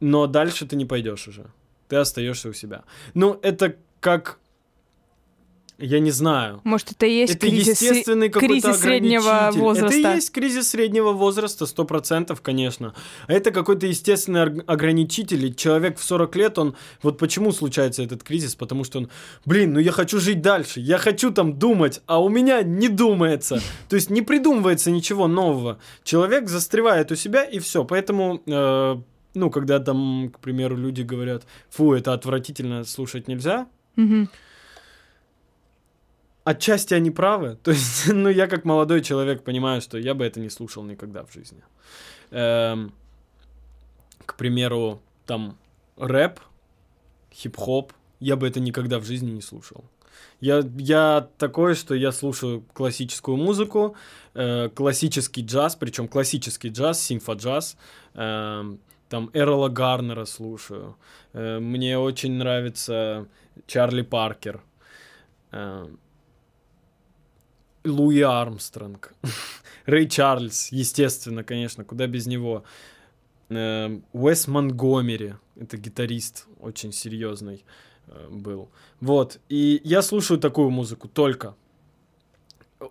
но дальше ты не пойдешь уже. Ты остаешься у себя. Ну, это как, я не знаю. Может, это и есть это кризис, естественный кризис среднего возраста. Это и есть кризис среднего возраста, сто процентов, конечно. А это какой-то естественный ограничитель. И человек в 40 лет, он... Вот почему случается этот кризис? Потому что он, блин, ну я хочу жить дальше, я хочу там думать, а у меня не думается. То есть не придумывается ничего нового. Человек застревает у себя, и все. Поэтому... э, ну, когда там, к примеру, люди говорят, фу, это отвратительно, слушать нельзя, Мгм. Отчасти они правы. То есть, ну, я как молодой человек понимаю, что я бы это не слушал никогда в жизни. Эм, к примеру, там рэп, хип-хоп, я бы это никогда в жизни не слушал. Я, я такой, что я слушаю классическую музыку, э, классический джаз, причем классический джаз, симфоджаз, эм, там Эрла Гарнера слушаю. Э, мне очень нравится Чарли Паркер. Эм, Луи Армстронг, Рэй Чарльз, естественно, конечно, куда без него. Эм, Уэс Монгомери, это гитарист очень серьезный э, был. Вот, и я слушаю такую музыку только.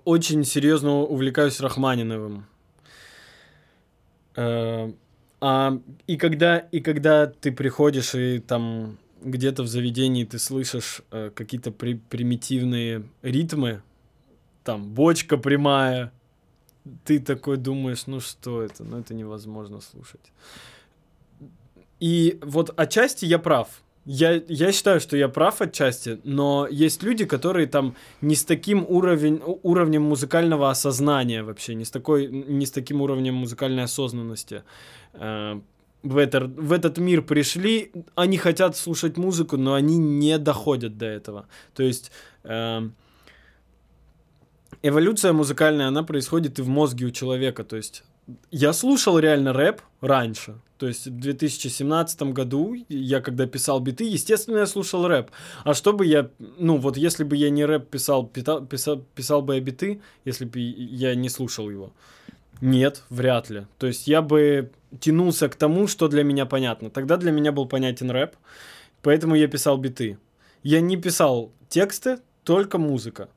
Очень серьезно увлекаюсь Рахманиновым. Э, а, и, когда, и когда ты приходишь и там где-то в заведении ты слышишь э, какие-то при- примитивные ритмы, там бочка прямая, ты такой думаешь, ну что это, ну это невозможно слушать. И вот отчасти я прав. Я, я считаю, что я прав отчасти, но есть люди, которые там не с таким уровень, уровнем музыкального осознания вообще, не с, такой, не с таким уровнем музыкальной осознанности э, в, это, в этот мир пришли. Они хотят слушать музыку, но они не доходят до этого. То есть э, эволюция музыкальная, она происходит и в мозге у человека. То есть я слушал реально рэп раньше. То есть в 2017 году я когда писал биты, естественно, я слушал рэп. А чтобы я, ну вот если бы я не рэп писал, пита- писал, писал бы я биты, если бы я не слушал его. Нет, вряд ли. То есть я бы тянулся к тому, что для меня понятно. Тогда для меня был понятен рэп, поэтому я писал биты. Я не писал тексты, только музыка.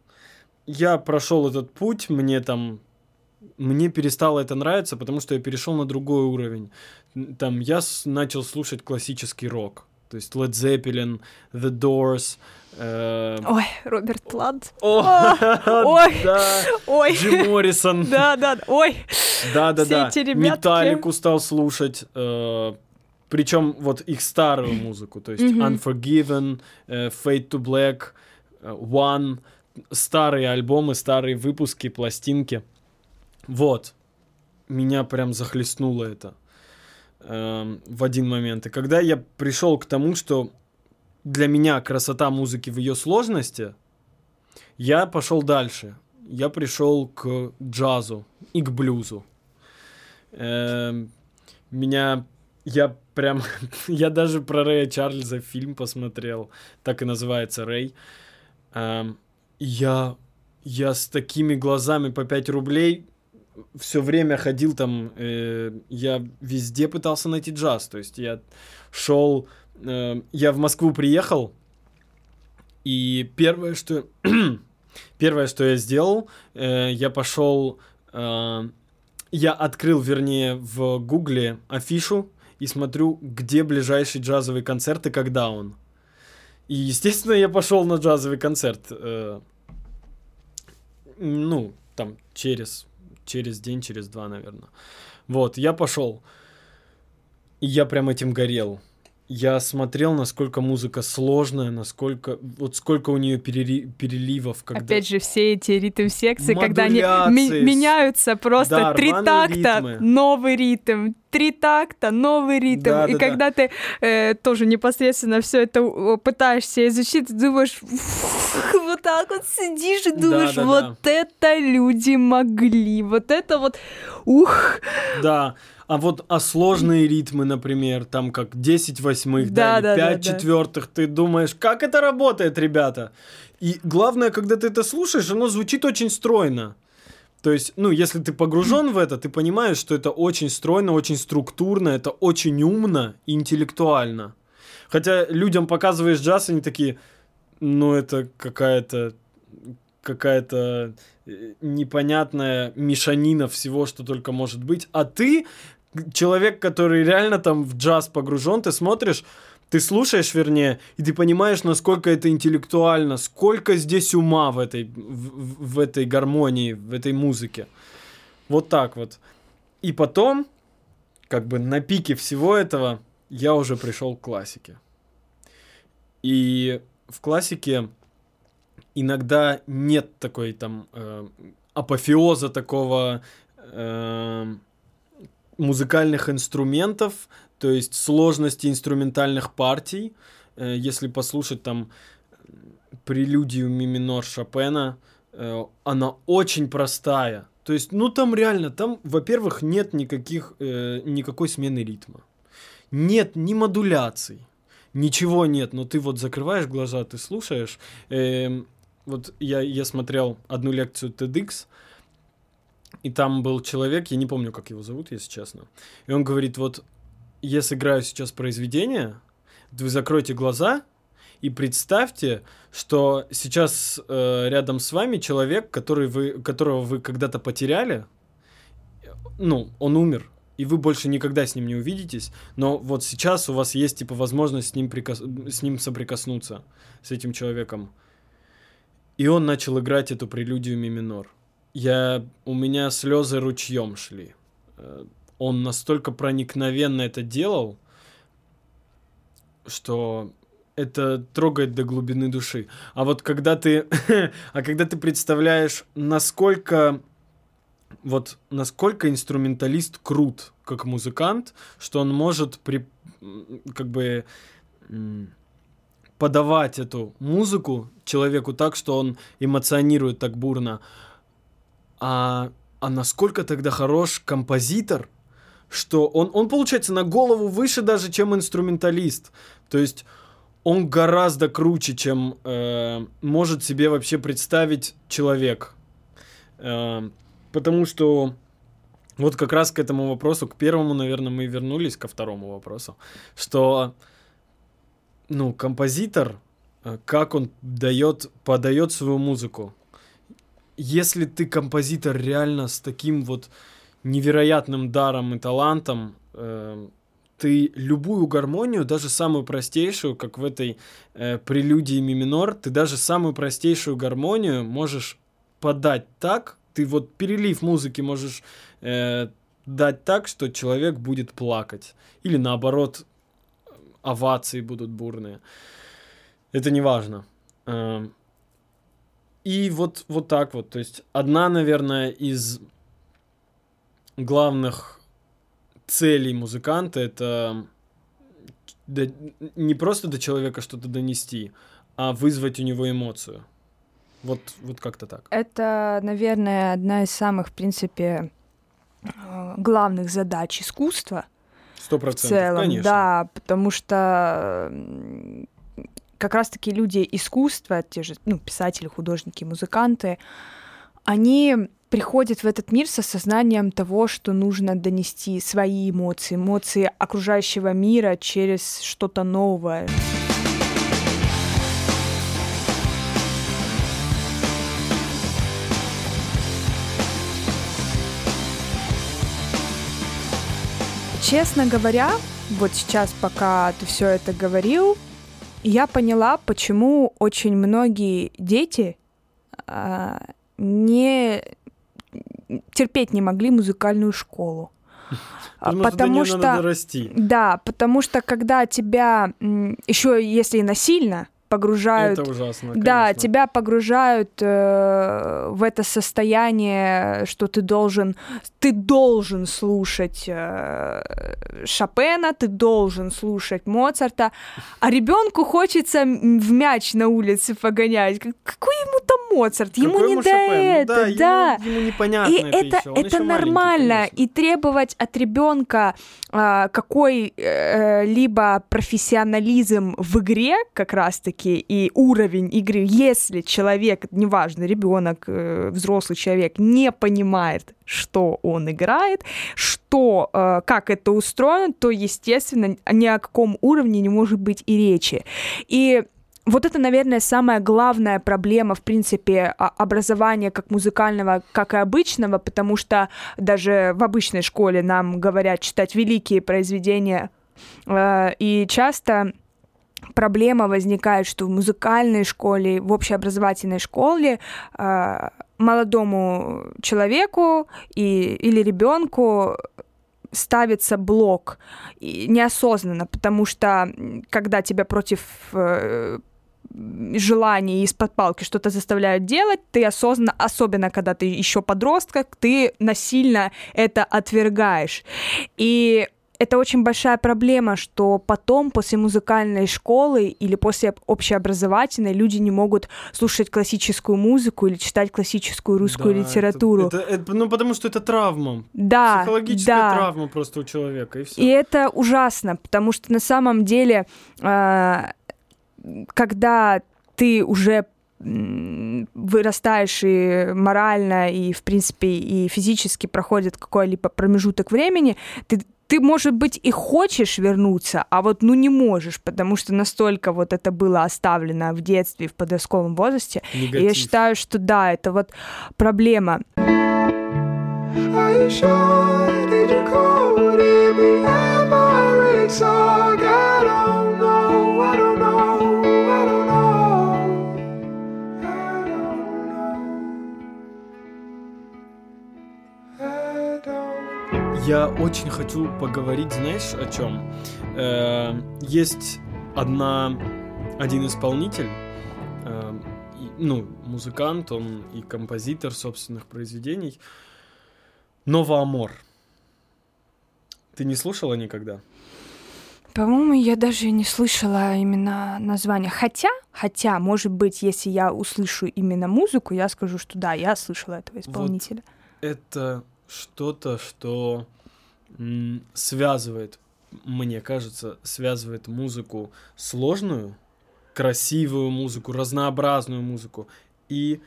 Я прошел этот путь, мне там мне перестало это нравиться, потому что я перешел на другой уровень. Там я начал слушать классический рок. То есть Led Zeppelin, The Doors. э, Ой, Роберт Плант. О, ой. да, Ой, Джим Моррисон. да, да, ой. Да, да, да. Металлику стал слушать. причем вот их старую музыку, то есть. Unforgiven, э, Fade to Black, э, One, старые альбомы, старые выпуски, пластинки. Вот. Меня прям захлестнуло это эм, в один момент. И когда я пришел к тому, что для меня красота музыки в ее сложности, я пошел дальше. Я пришел к джазу и к блюзу. Эм, меня я прям я даже про Рэя Чарльза фильм посмотрел, так и называется Рэй. Эм, я я с такими глазами по 5 рублей все время ходил там, э, я везде пытался найти джаз, то есть я шел, э, я в Москву приехал, и первое, что первое, что я сделал, э, я пошел, э, я открыл, вернее, в Гугле афишу и смотрю, где ближайший джазовый концерт и когда он. И, естественно, я пошел на джазовый концерт. Э, ну, там, через, через день, через два, наверное. Вот, я пошел. И я прям этим горел я смотрел, насколько музыка сложная, насколько вот сколько у нее перери, переливов. Когда... Опять же, все эти ритм-секции, когда они ми- меняются просто да, три такта, ритмы. новый ритм, три такта, новый ритм. Да, и да, когда да. ты э, тоже непосредственно все это пытаешься изучить, ты думаешь, вот так вот сидишь и думаешь, да, да, вот да. это люди могли, вот это вот, ух. Да. А вот а сложные ритмы, например, там как 10 восьмых, да, да, или 5 да, четвертых, ты думаешь, как это работает, ребята? И главное, когда ты это слушаешь, оно звучит очень стройно. То есть, ну, если ты погружен в это, ты понимаешь, что это очень стройно, очень структурно, это очень умно и интеллектуально. Хотя людям показываешь джаз, они такие, ну, это какая-то какая-то э, непонятная мешанина всего, что только может быть. А ты человек, который реально там в джаз погружен, ты смотришь, ты слушаешь, вернее, и ты понимаешь, насколько это интеллектуально, сколько здесь ума в этой, в, в этой гармонии, в этой музыке. Вот так вот. И потом, как бы на пике всего этого, я уже пришел к классике. И в классике иногда нет такой там э, апофеоза такого э, музыкальных инструментов, то есть сложности инструментальных партий. Э, если послушать там прелюдию ми минор Шопена, э, она очень простая. То есть, ну там реально, там, во-первых, нет никаких, э, никакой смены ритма. Нет ни модуляций, ничего нет. Но ты вот закрываешь глаза, ты слушаешь. Э, вот я, я смотрел одну лекцию TEDx, и там был человек, я не помню, как его зовут, если честно. И он говорит, вот я сыграю сейчас произведение, вы закройте глаза и представьте, что сейчас э, рядом с вами человек, который вы, которого вы когда-то потеряли, ну, он умер, и вы больше никогда с ним не увидитесь, но вот сейчас у вас есть типа возможность с ним, прикос... с ним соприкоснуться, с этим человеком. И он начал играть эту прелюдию ми минор я, у меня слезы ручьем шли. Э, он настолько проникновенно это делал, что это трогает до глубины души. А вот когда ты, а когда ты представляешь, насколько вот насколько инструменталист крут как музыкант, что он может при, как бы подавать эту музыку человеку так, что он эмоционирует так бурно а, а насколько тогда хорош композитор, что он, он получается на голову выше даже, чем инструменталист. То есть он гораздо круче, чем э, может себе вообще представить человек. Э, потому что вот как раз к этому вопросу, к первому, наверное, мы вернулись, ко второму вопросу, что, ну, композитор, э, как он дает, подает свою музыку, если ты композитор реально с таким вот невероятным даром и талантом, э, ты любую гармонию, даже самую простейшую, как в этой э, прелюдии ми минор, ты даже самую простейшую гармонию можешь подать так, ты вот перелив музыки можешь э, дать так, что человек будет плакать. Или наоборот, овации будут бурные. Это не важно. Э, и вот, вот так вот. То есть одна, наверное, из главных целей музыканта это не просто до человека что-то донести, а вызвать у него эмоцию. Вот, вот как-то так. Это, наверное, одна из самых, в принципе, э, главных задач искусства. Сто процентов, конечно. Да, потому что как раз-таки люди искусства, те же ну, писатели, художники, музыканты, они приходят в этот мир с осознанием того, что нужно донести свои эмоции, эмоции окружающего мира через что-то новое. Честно говоря, вот сейчас, пока ты все это говорил, я поняла, почему очень многие дети а, не терпеть не могли музыкальную школу. Потому, потому что, что надо расти. да, потому что когда тебя еще если и насильно погружают. Это ужасно. Да, конечно. тебя погружают э, в это состояние, что ты должен, ты должен слушать э, Шопена, ты должен слушать Моцарта, а ребенку хочется в мяч на улице погонять. Какой ему там Моцарт? Ему Какой не ему до Шопен? Ну это, да. да. Ему, ему непонятно И это, это. Он это нормально. И требовать от ребенка а, какой-либо профессионализм в игре, как раз-таки, и уровень игры, если человек, неважно, ребенок, э, взрослый человек, не понимает, что он играет, что, э, как это устроено, то, естественно, ни о каком уровне не может быть и речи. И вот это, наверное, самая главная проблема, в принципе, образования как музыкального, как и обычного, потому что даже в обычной школе нам говорят читать великие произведения, э, и часто проблема возникает, что в музыкальной школе, в общеобразовательной школе э, молодому человеку и, или ребенку ставится блок и неосознанно, потому что когда тебя против э, желаний из-под палки что-то заставляют делать, ты осознанно, особенно когда ты еще подросток, ты насильно это отвергаешь. И это очень большая проблема, что потом, после музыкальной школы или после общеобразовательной, люди не могут слушать классическую музыку или читать классическую русскую Да, это- литературу. Это, это- ну, потому что это травма. да, Психологическая да. травма просто у человека, и все. И это ужасно, потому что на самом деле, а, когда ты уже вырастаешь и морально, и, в принципе, и физически проходит какой-либо промежуток времени, ты ты, может быть, и хочешь вернуться, а вот ну не можешь, потому что настолько вот это было оставлено в детстве, в подростковом возрасте. И я считаю, что да, это вот проблема. Are you sure? Did you call? Would it be ever Я очень хочу поговорить, знаешь, о чем? есть одна, один исполнитель, э, и- ну, музыкант, он и композитор собственных произведений, Нова Амор. Ты не слушала никогда? По-моему, я даже не слышала именно название. Хотя, хотя, может быть, если я услышу именно музыку, я скажу, что да, я слышала этого исполнителя. Это что-то, что связывает, мне кажется, связывает музыку сложную, красивую музыку, разнообразную музыку и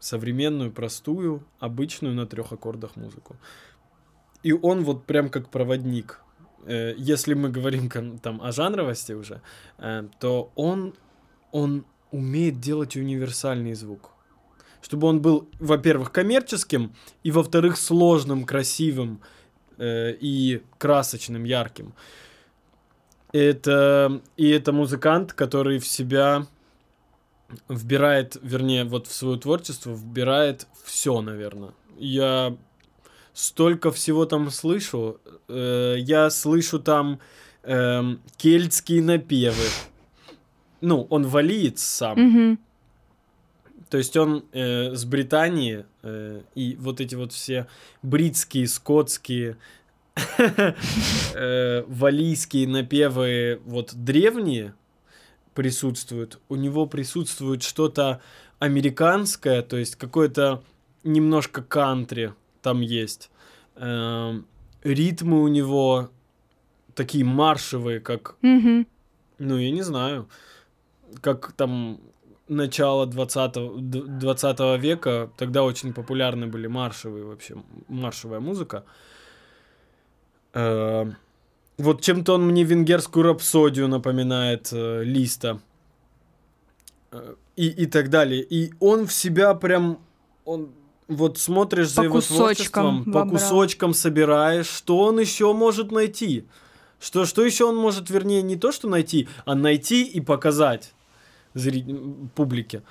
современную, простую, обычную на трех аккордах музыку. И он вот прям как проводник. Э, Если мы говорим там о жанровости уже, э, то он, он умеет делать универсальный звук. Чтобы он был, во-первых, коммерческим, и, во-вторых, сложным, красивым э, и красочным, ярким. Это, и это музыкант, который в себя вбирает, вернее, вот в свое творчество вбирает все, наверное. Я столько всего там слышу. Э, я слышу там эм, кельтские напевы. Ну, он валиец сам. Мгм. То есть он э, с Британии, э, и вот эти вот все бритские, скотские, э, валийские напевы, вот древние присутствуют. У него присутствует что-то американское, то есть какое-то немножко кантри там есть. Эм, ритмы у него такие маршевые, как ну, я не знаю. Как там начало 20, 20 века, тогда очень популярны были маршевые вообще, маршевая музыка. Э, Вот чем-то он мне венгерскую рапсодию напоминает э, Листа. Э, И, и так далее. И он в себя прям... Он, вот смотришь за По его кусочкам творчеством, по вобрал. кусочкам собираешь, что он еще может найти Что, что еще он может, вернее, не то, что найти, а найти и показать зри... публике.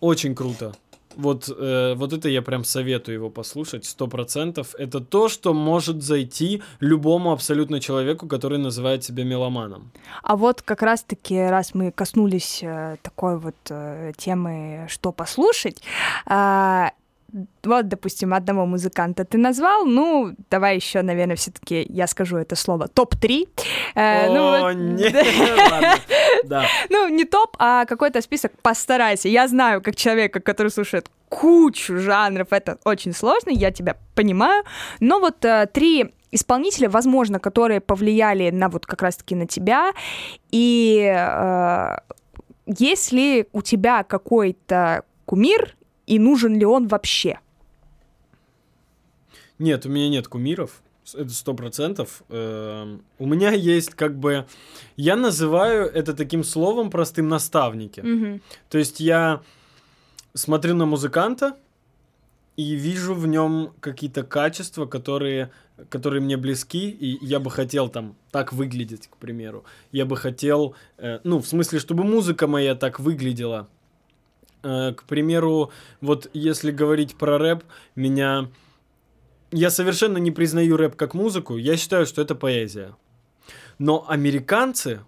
Очень круто. Вот, э, вот это я прям советую его послушать, сто процентов. Это то, что может зайти любому абсолютно человеку, который называет себя меломаном. А вот как раз-таки, раз мы коснулись э, такой вот э, темы, что послушать, э, вот, допустим, одного музыканта ты назвал, ну, давай еще, наверное, все-таки я скажу это слово топ-3. Э, ну, О, вот... нет, ладно. Да. Ну, не топ, а какой-то список постарайся. Я знаю, как человека, который слушает кучу жанров, это очень сложно, я тебя понимаю, но вот э, три исполнителя, возможно, которые повлияли на вот как раз-таки на тебя, и э, есть ли у тебя какой-то кумир и нужен ли он вообще? Нет, у меня нет кумиров. Это сто процентов. Эм, у меня есть как бы... Я называю это таким словом простым наставники. Угу. То есть я смотрю на музыканта и вижу в нем какие-то качества, которые, которые мне близки, и я бы хотел там так выглядеть, к примеру. Я бы хотел, э, ну, в смысле, чтобы музыка моя так выглядела. Э, к примеру, вот если говорить про рэп, меня... Я совершенно не признаю рэп как музыку, я считаю, что это поэзия. Но американцы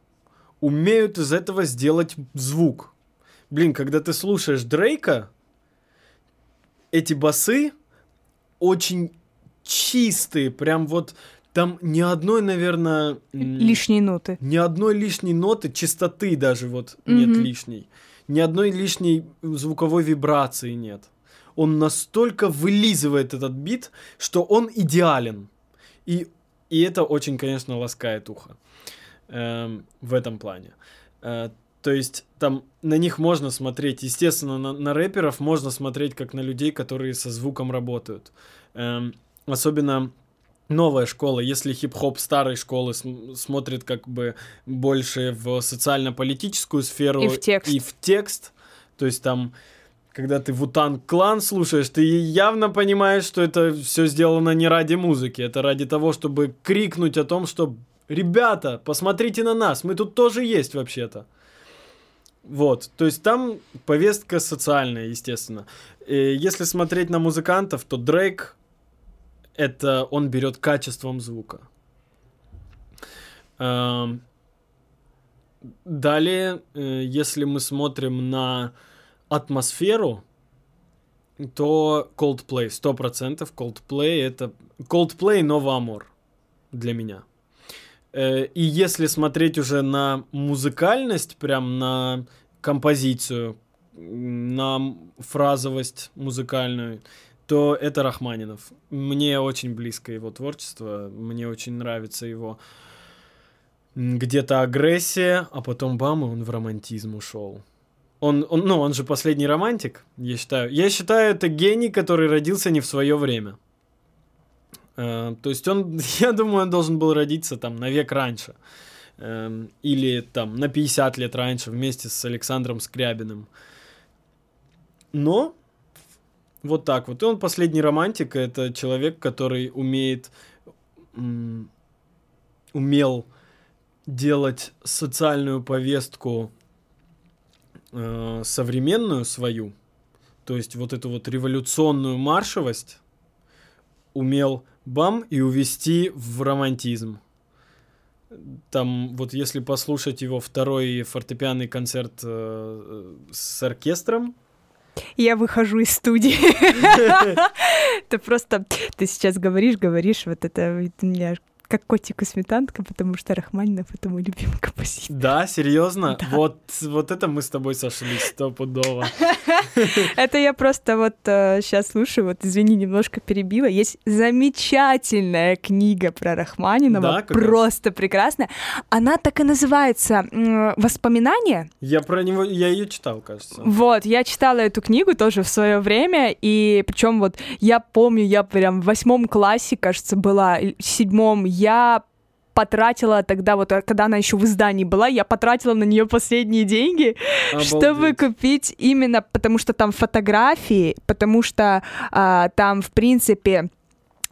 умеют из этого сделать звук. Блин, когда ты слушаешь Дрейка, эти басы очень чистые, прям вот там ни одной, наверное... Лишней ноты. Ни одной лишней ноты, чистоты даже вот mm-hmm. нет лишней ни одной лишней звуковой вибрации нет. Он настолько вылизывает этот бит, что он идеален. И, и это очень, конечно, ласкает ухо э, в этом плане. Э, то есть там на них можно смотреть, естественно, на, на рэперов можно смотреть как на людей, которые со звуком работают. Э, особенно новая школа, если хип-хоп старой школы см- смотрит как бы больше в социально-политическую сферу и в текст, и в текст то есть там когда ты Вутан Клан слушаешь, ты явно понимаешь, что это все сделано не ради музыки, это ради того, чтобы крикнуть о том, что «Ребята, посмотрите на нас, мы тут тоже есть вообще-то». Вот, то есть там повестка социальная, естественно. И если смотреть на музыкантов, то Дрейк это он берет качеством звука. Эм, далее, э, если мы смотрим на атмосферу, то Coldplay, 100% Coldplay это... Coldplay Nova Amor для меня. Э, и если смотреть уже на музыкальность, прям на композицию, на фразовость музыкальную, то это Рахманинов. Мне очень близко его творчество, мне очень нравится его где-то агрессия, а потом бам, и он в романтизм ушел. Он, он, ну, он же последний романтик, я считаю. Я считаю, это гений, который родился не в свое время. Э, то есть он, я думаю, он должен был родиться там на век раньше. Э, или там на 50 лет раньше вместе с Александром Скрябиным. Но вот так вот. И он последний романтик. Это человек, который умеет... умел делать социальную повестку э, современную свою, то есть вот эту вот революционную маршевость, умел бам и увести в романтизм. Там вот если послушать его второй фортепианный концерт э, с оркестром, я выхожу из студии. Ты просто, ты сейчас говоришь, говоришь, вот это у меня как котик и сметанка, потому что Рахманинов — это мой любимый композитор. Да, серьезно? Да. Вот, вот это мы с тобой сошлись стопудово. Это я просто вот сейчас э, слушаю, вот извини, немножко перебила. Есть замечательная книга про Рахманинова, просто прекрасная. Она так и называется «Воспоминания». Я про него, я ее читал, кажется. Вот, я читала эту книгу тоже в свое время, и причем вот я помню, я прям в восьмом классе, кажется, была, в седьмом, я потратила тогда, вот когда она еще в издании была, я потратила на нее последние деньги, Обалдеть. чтобы купить именно, потому что там фотографии, потому что а, там, в принципе,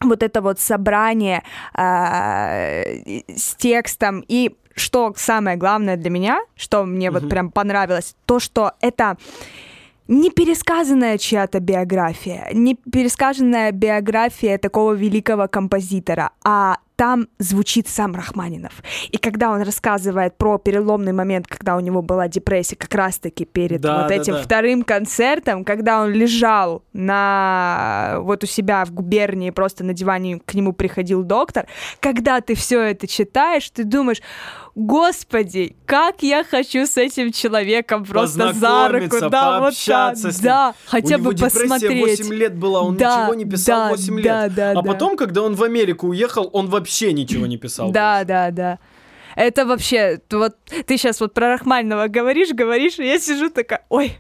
вот это вот собрание а, с текстом и что самое главное для меня, что мне вот Мгм. прям понравилось, то, что это не пересказанная чья-то биография, не пересказанная биография такого великого композитора, а там звучит сам Рахманинов. И когда он рассказывает про переломный момент, когда у него была депрессия, как раз-таки перед Да, вот да, этим да. вторым концертом, когда он лежал на вот у себя в губернии, просто на диване к нему приходил доктор, когда ты все это читаешь, ты думаешь, господи, как я хочу с этим человеком просто за руку, да, вот так, да, хотя бы посмотреть. 8 лет была, он Да, ничего не писал да, 8 лет. да, да, а да. потом, когда он в Америку уехал, он вообще ничего не писал. Да, да, да. Это вообще, вот ты сейчас вот про Рахманинова говоришь, говоришь, и я сижу такая, ой,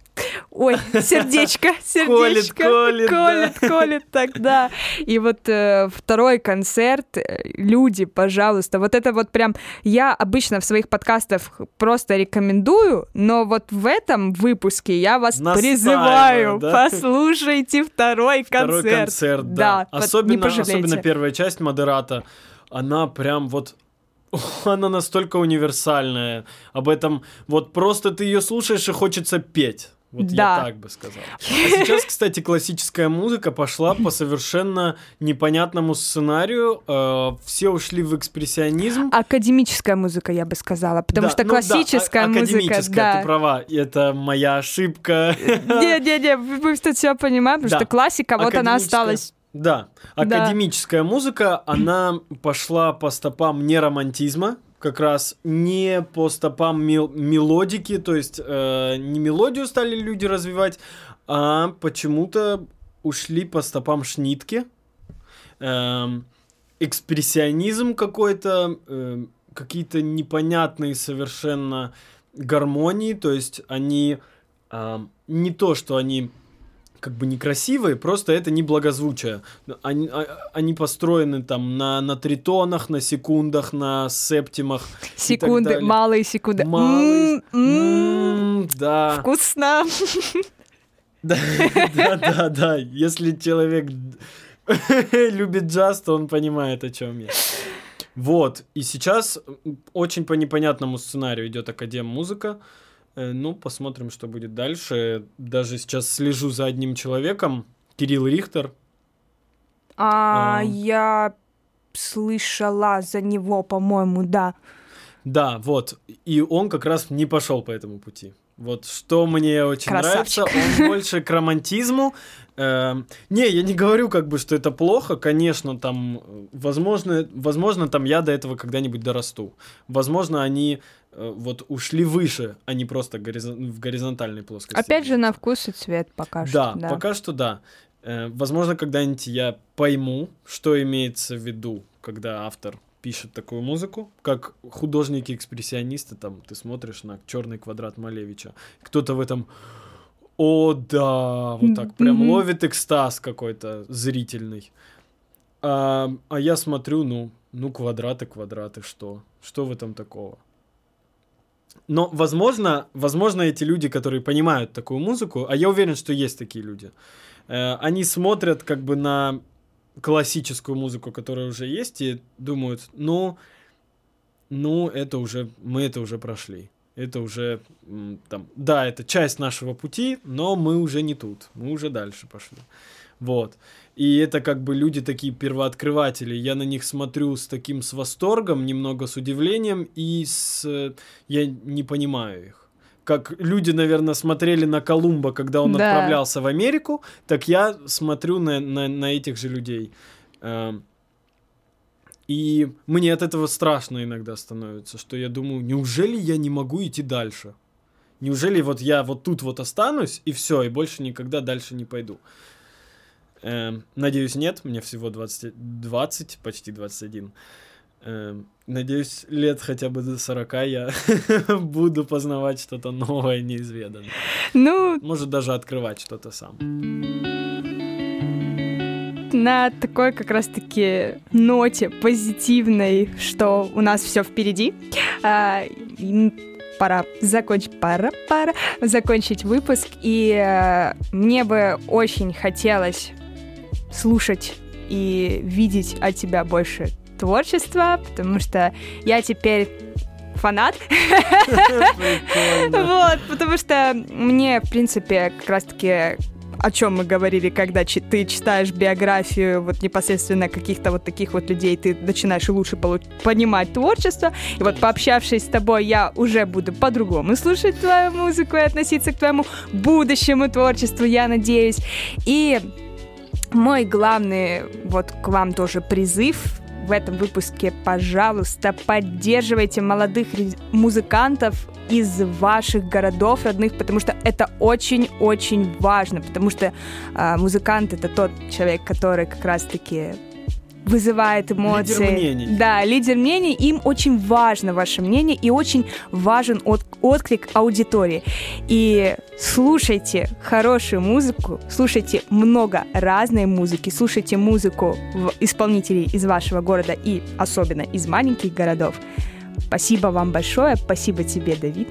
ой, сердечко, сердечко, колет, да. колет, колет, так, да. И вот э, второй концерт, э, люди, пожалуйста, вот это вот прям, я обычно в своих подкастах просто рекомендую, но вот в этом выпуске я вас Настаиваю, призываю, да? послушайте второй концерт. Второй концерт, да. не Особенно, особенно первая часть Модерата, она прям вот она настолько универсальная. Об этом вот просто ты ее слушаешь и хочется петь. Вот Да. я так бы сказал. А сейчас, кстати, классическая музыка пошла по совершенно непонятному сценарию. Э, все ушли в экспрессионизм. Академическая музыка, я бы сказала, потому Да, что ну да, классическая а- музыка, академическая, да. ты права. Это моя ошибка. Не-не-не, мы тут все понимаем, потому Да. что классика, вот она осталась. Да, академическая музыка, она пошла по стопам не романтизма, как раз не по стопам мел- мелодики, то есть э, не мелодию стали люди развивать, а почему-то ушли по стопам шнитки. Эм, экспрессионизм какой-то, эм, какие-то непонятные совершенно гармонии, то есть они ам, не то, что они как бы некрасивые, просто это не благозвучие. Они, а- они построены там на, на тритонах, на секундах, на септимах. Секунды, малые секунды. Малые. Да. Вкусно. Да, да, да, да. Если человек любит джаз, то он понимает, о чем я. Вот. И сейчас очень по непонятному сценарию идет Академ музыка. Э, Ну, посмотрим, что будет дальше. Даже сейчас слежу за одним человеком, Кирилл Рихтер. А, А. я слышала за него, по-моему, да. Да, вот. И он как раз не пошел по этому пути. Вот что мне очень Красавчик. нравится, он больше к романтизму. Эм, не, я не говорю как бы, что это плохо, конечно, там, э, возможно, возможно, там я до этого когда-нибудь дорасту. Возможно, они вот ушли выше, а не просто горизон- в горизонтальной плоскости. Опять же, на вкус и цвет пока Да, что. Да, пока что да. Э, Возможно, когда-нибудь я пойму, что имеется в виду, когда автор пишет такую музыку, как художники-экспрессионисты, там, ты смотришь на черный квадрат Малевича, кто-то в этом, о, да, вот так прям Мгм. ловит экстаз какой-то зрительный. А, а я смотрю, ну, ну, квадраты, квадраты, что? Что в этом такого? Но, возможно, возможно, эти люди, которые понимают такую музыку, а я уверен, что есть такие люди, э, они смотрят как бы на классическую музыку, которая уже есть, и думают, ну, ну, это уже, мы это уже прошли. Это уже, там, да, это часть нашего пути, но мы уже не тут, мы уже дальше пошли. Вот. И это как бы люди такие первооткрыватели. Я на них смотрю с таким с восторгом, немного с удивлением, и с... я не понимаю их. Как люди, наверное, смотрели на Колумба, когда он Да. отправлялся в Америку, так я смотрю на, на, на этих же людей. Эм, И мне от этого страшно иногда становится, что я думаю, неужели я не могу идти дальше? Неужели вот я вот тут вот останусь, и все, и больше никогда дальше не пойду? Эм, надеюсь, нет, мне всего 20, 20 почти 21. Эм, надеюсь, лет хотя бы до 40 я буду познавать что-то новое, неизведанное. Ну, Может, даже открывать что-то сам. на такой как раз-таки ноте позитивной, что у нас все впереди, а, пора закончить, пора, пора закончить выпуск, и э, мне бы очень хотелось слушать и видеть от тебя больше творчества, потому что я теперь фанат. Вот, потому что мне, в принципе, как раз-таки о чем мы говорили, когда ты читаешь биографию вот непосредственно каких-то вот таких вот людей, ты начинаешь лучше понимать творчество. И вот пообщавшись с тобой, я уже буду по-другому слушать твою музыку и относиться к твоему будущему творчеству, я надеюсь. И мой главный вот к вам тоже призыв в этом выпуске, пожалуйста, поддерживайте молодых музыкантов из ваших городов родных, потому что это очень-очень важно, потому что а, музыкант это тот человек, который как раз-таки вызывает эмоции. мнений. Да, лидер мнений. Им очень важно ваше мнение и очень важен от- отклик аудитории. И слушайте хорошую музыку, слушайте много разной музыки, слушайте музыку исполнителей из вашего города и особенно из маленьких городов. Спасибо вам большое, спасибо тебе, Давид.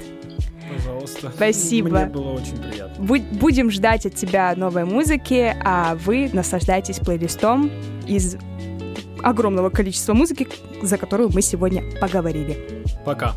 Пожалуйста. Спасибо. Мне было очень приятно. Будь- будем ждать от тебя новой музыки, а вы наслаждайтесь плейлистом из огромного количества музыки, за которую мы сегодня поговорили. Пока.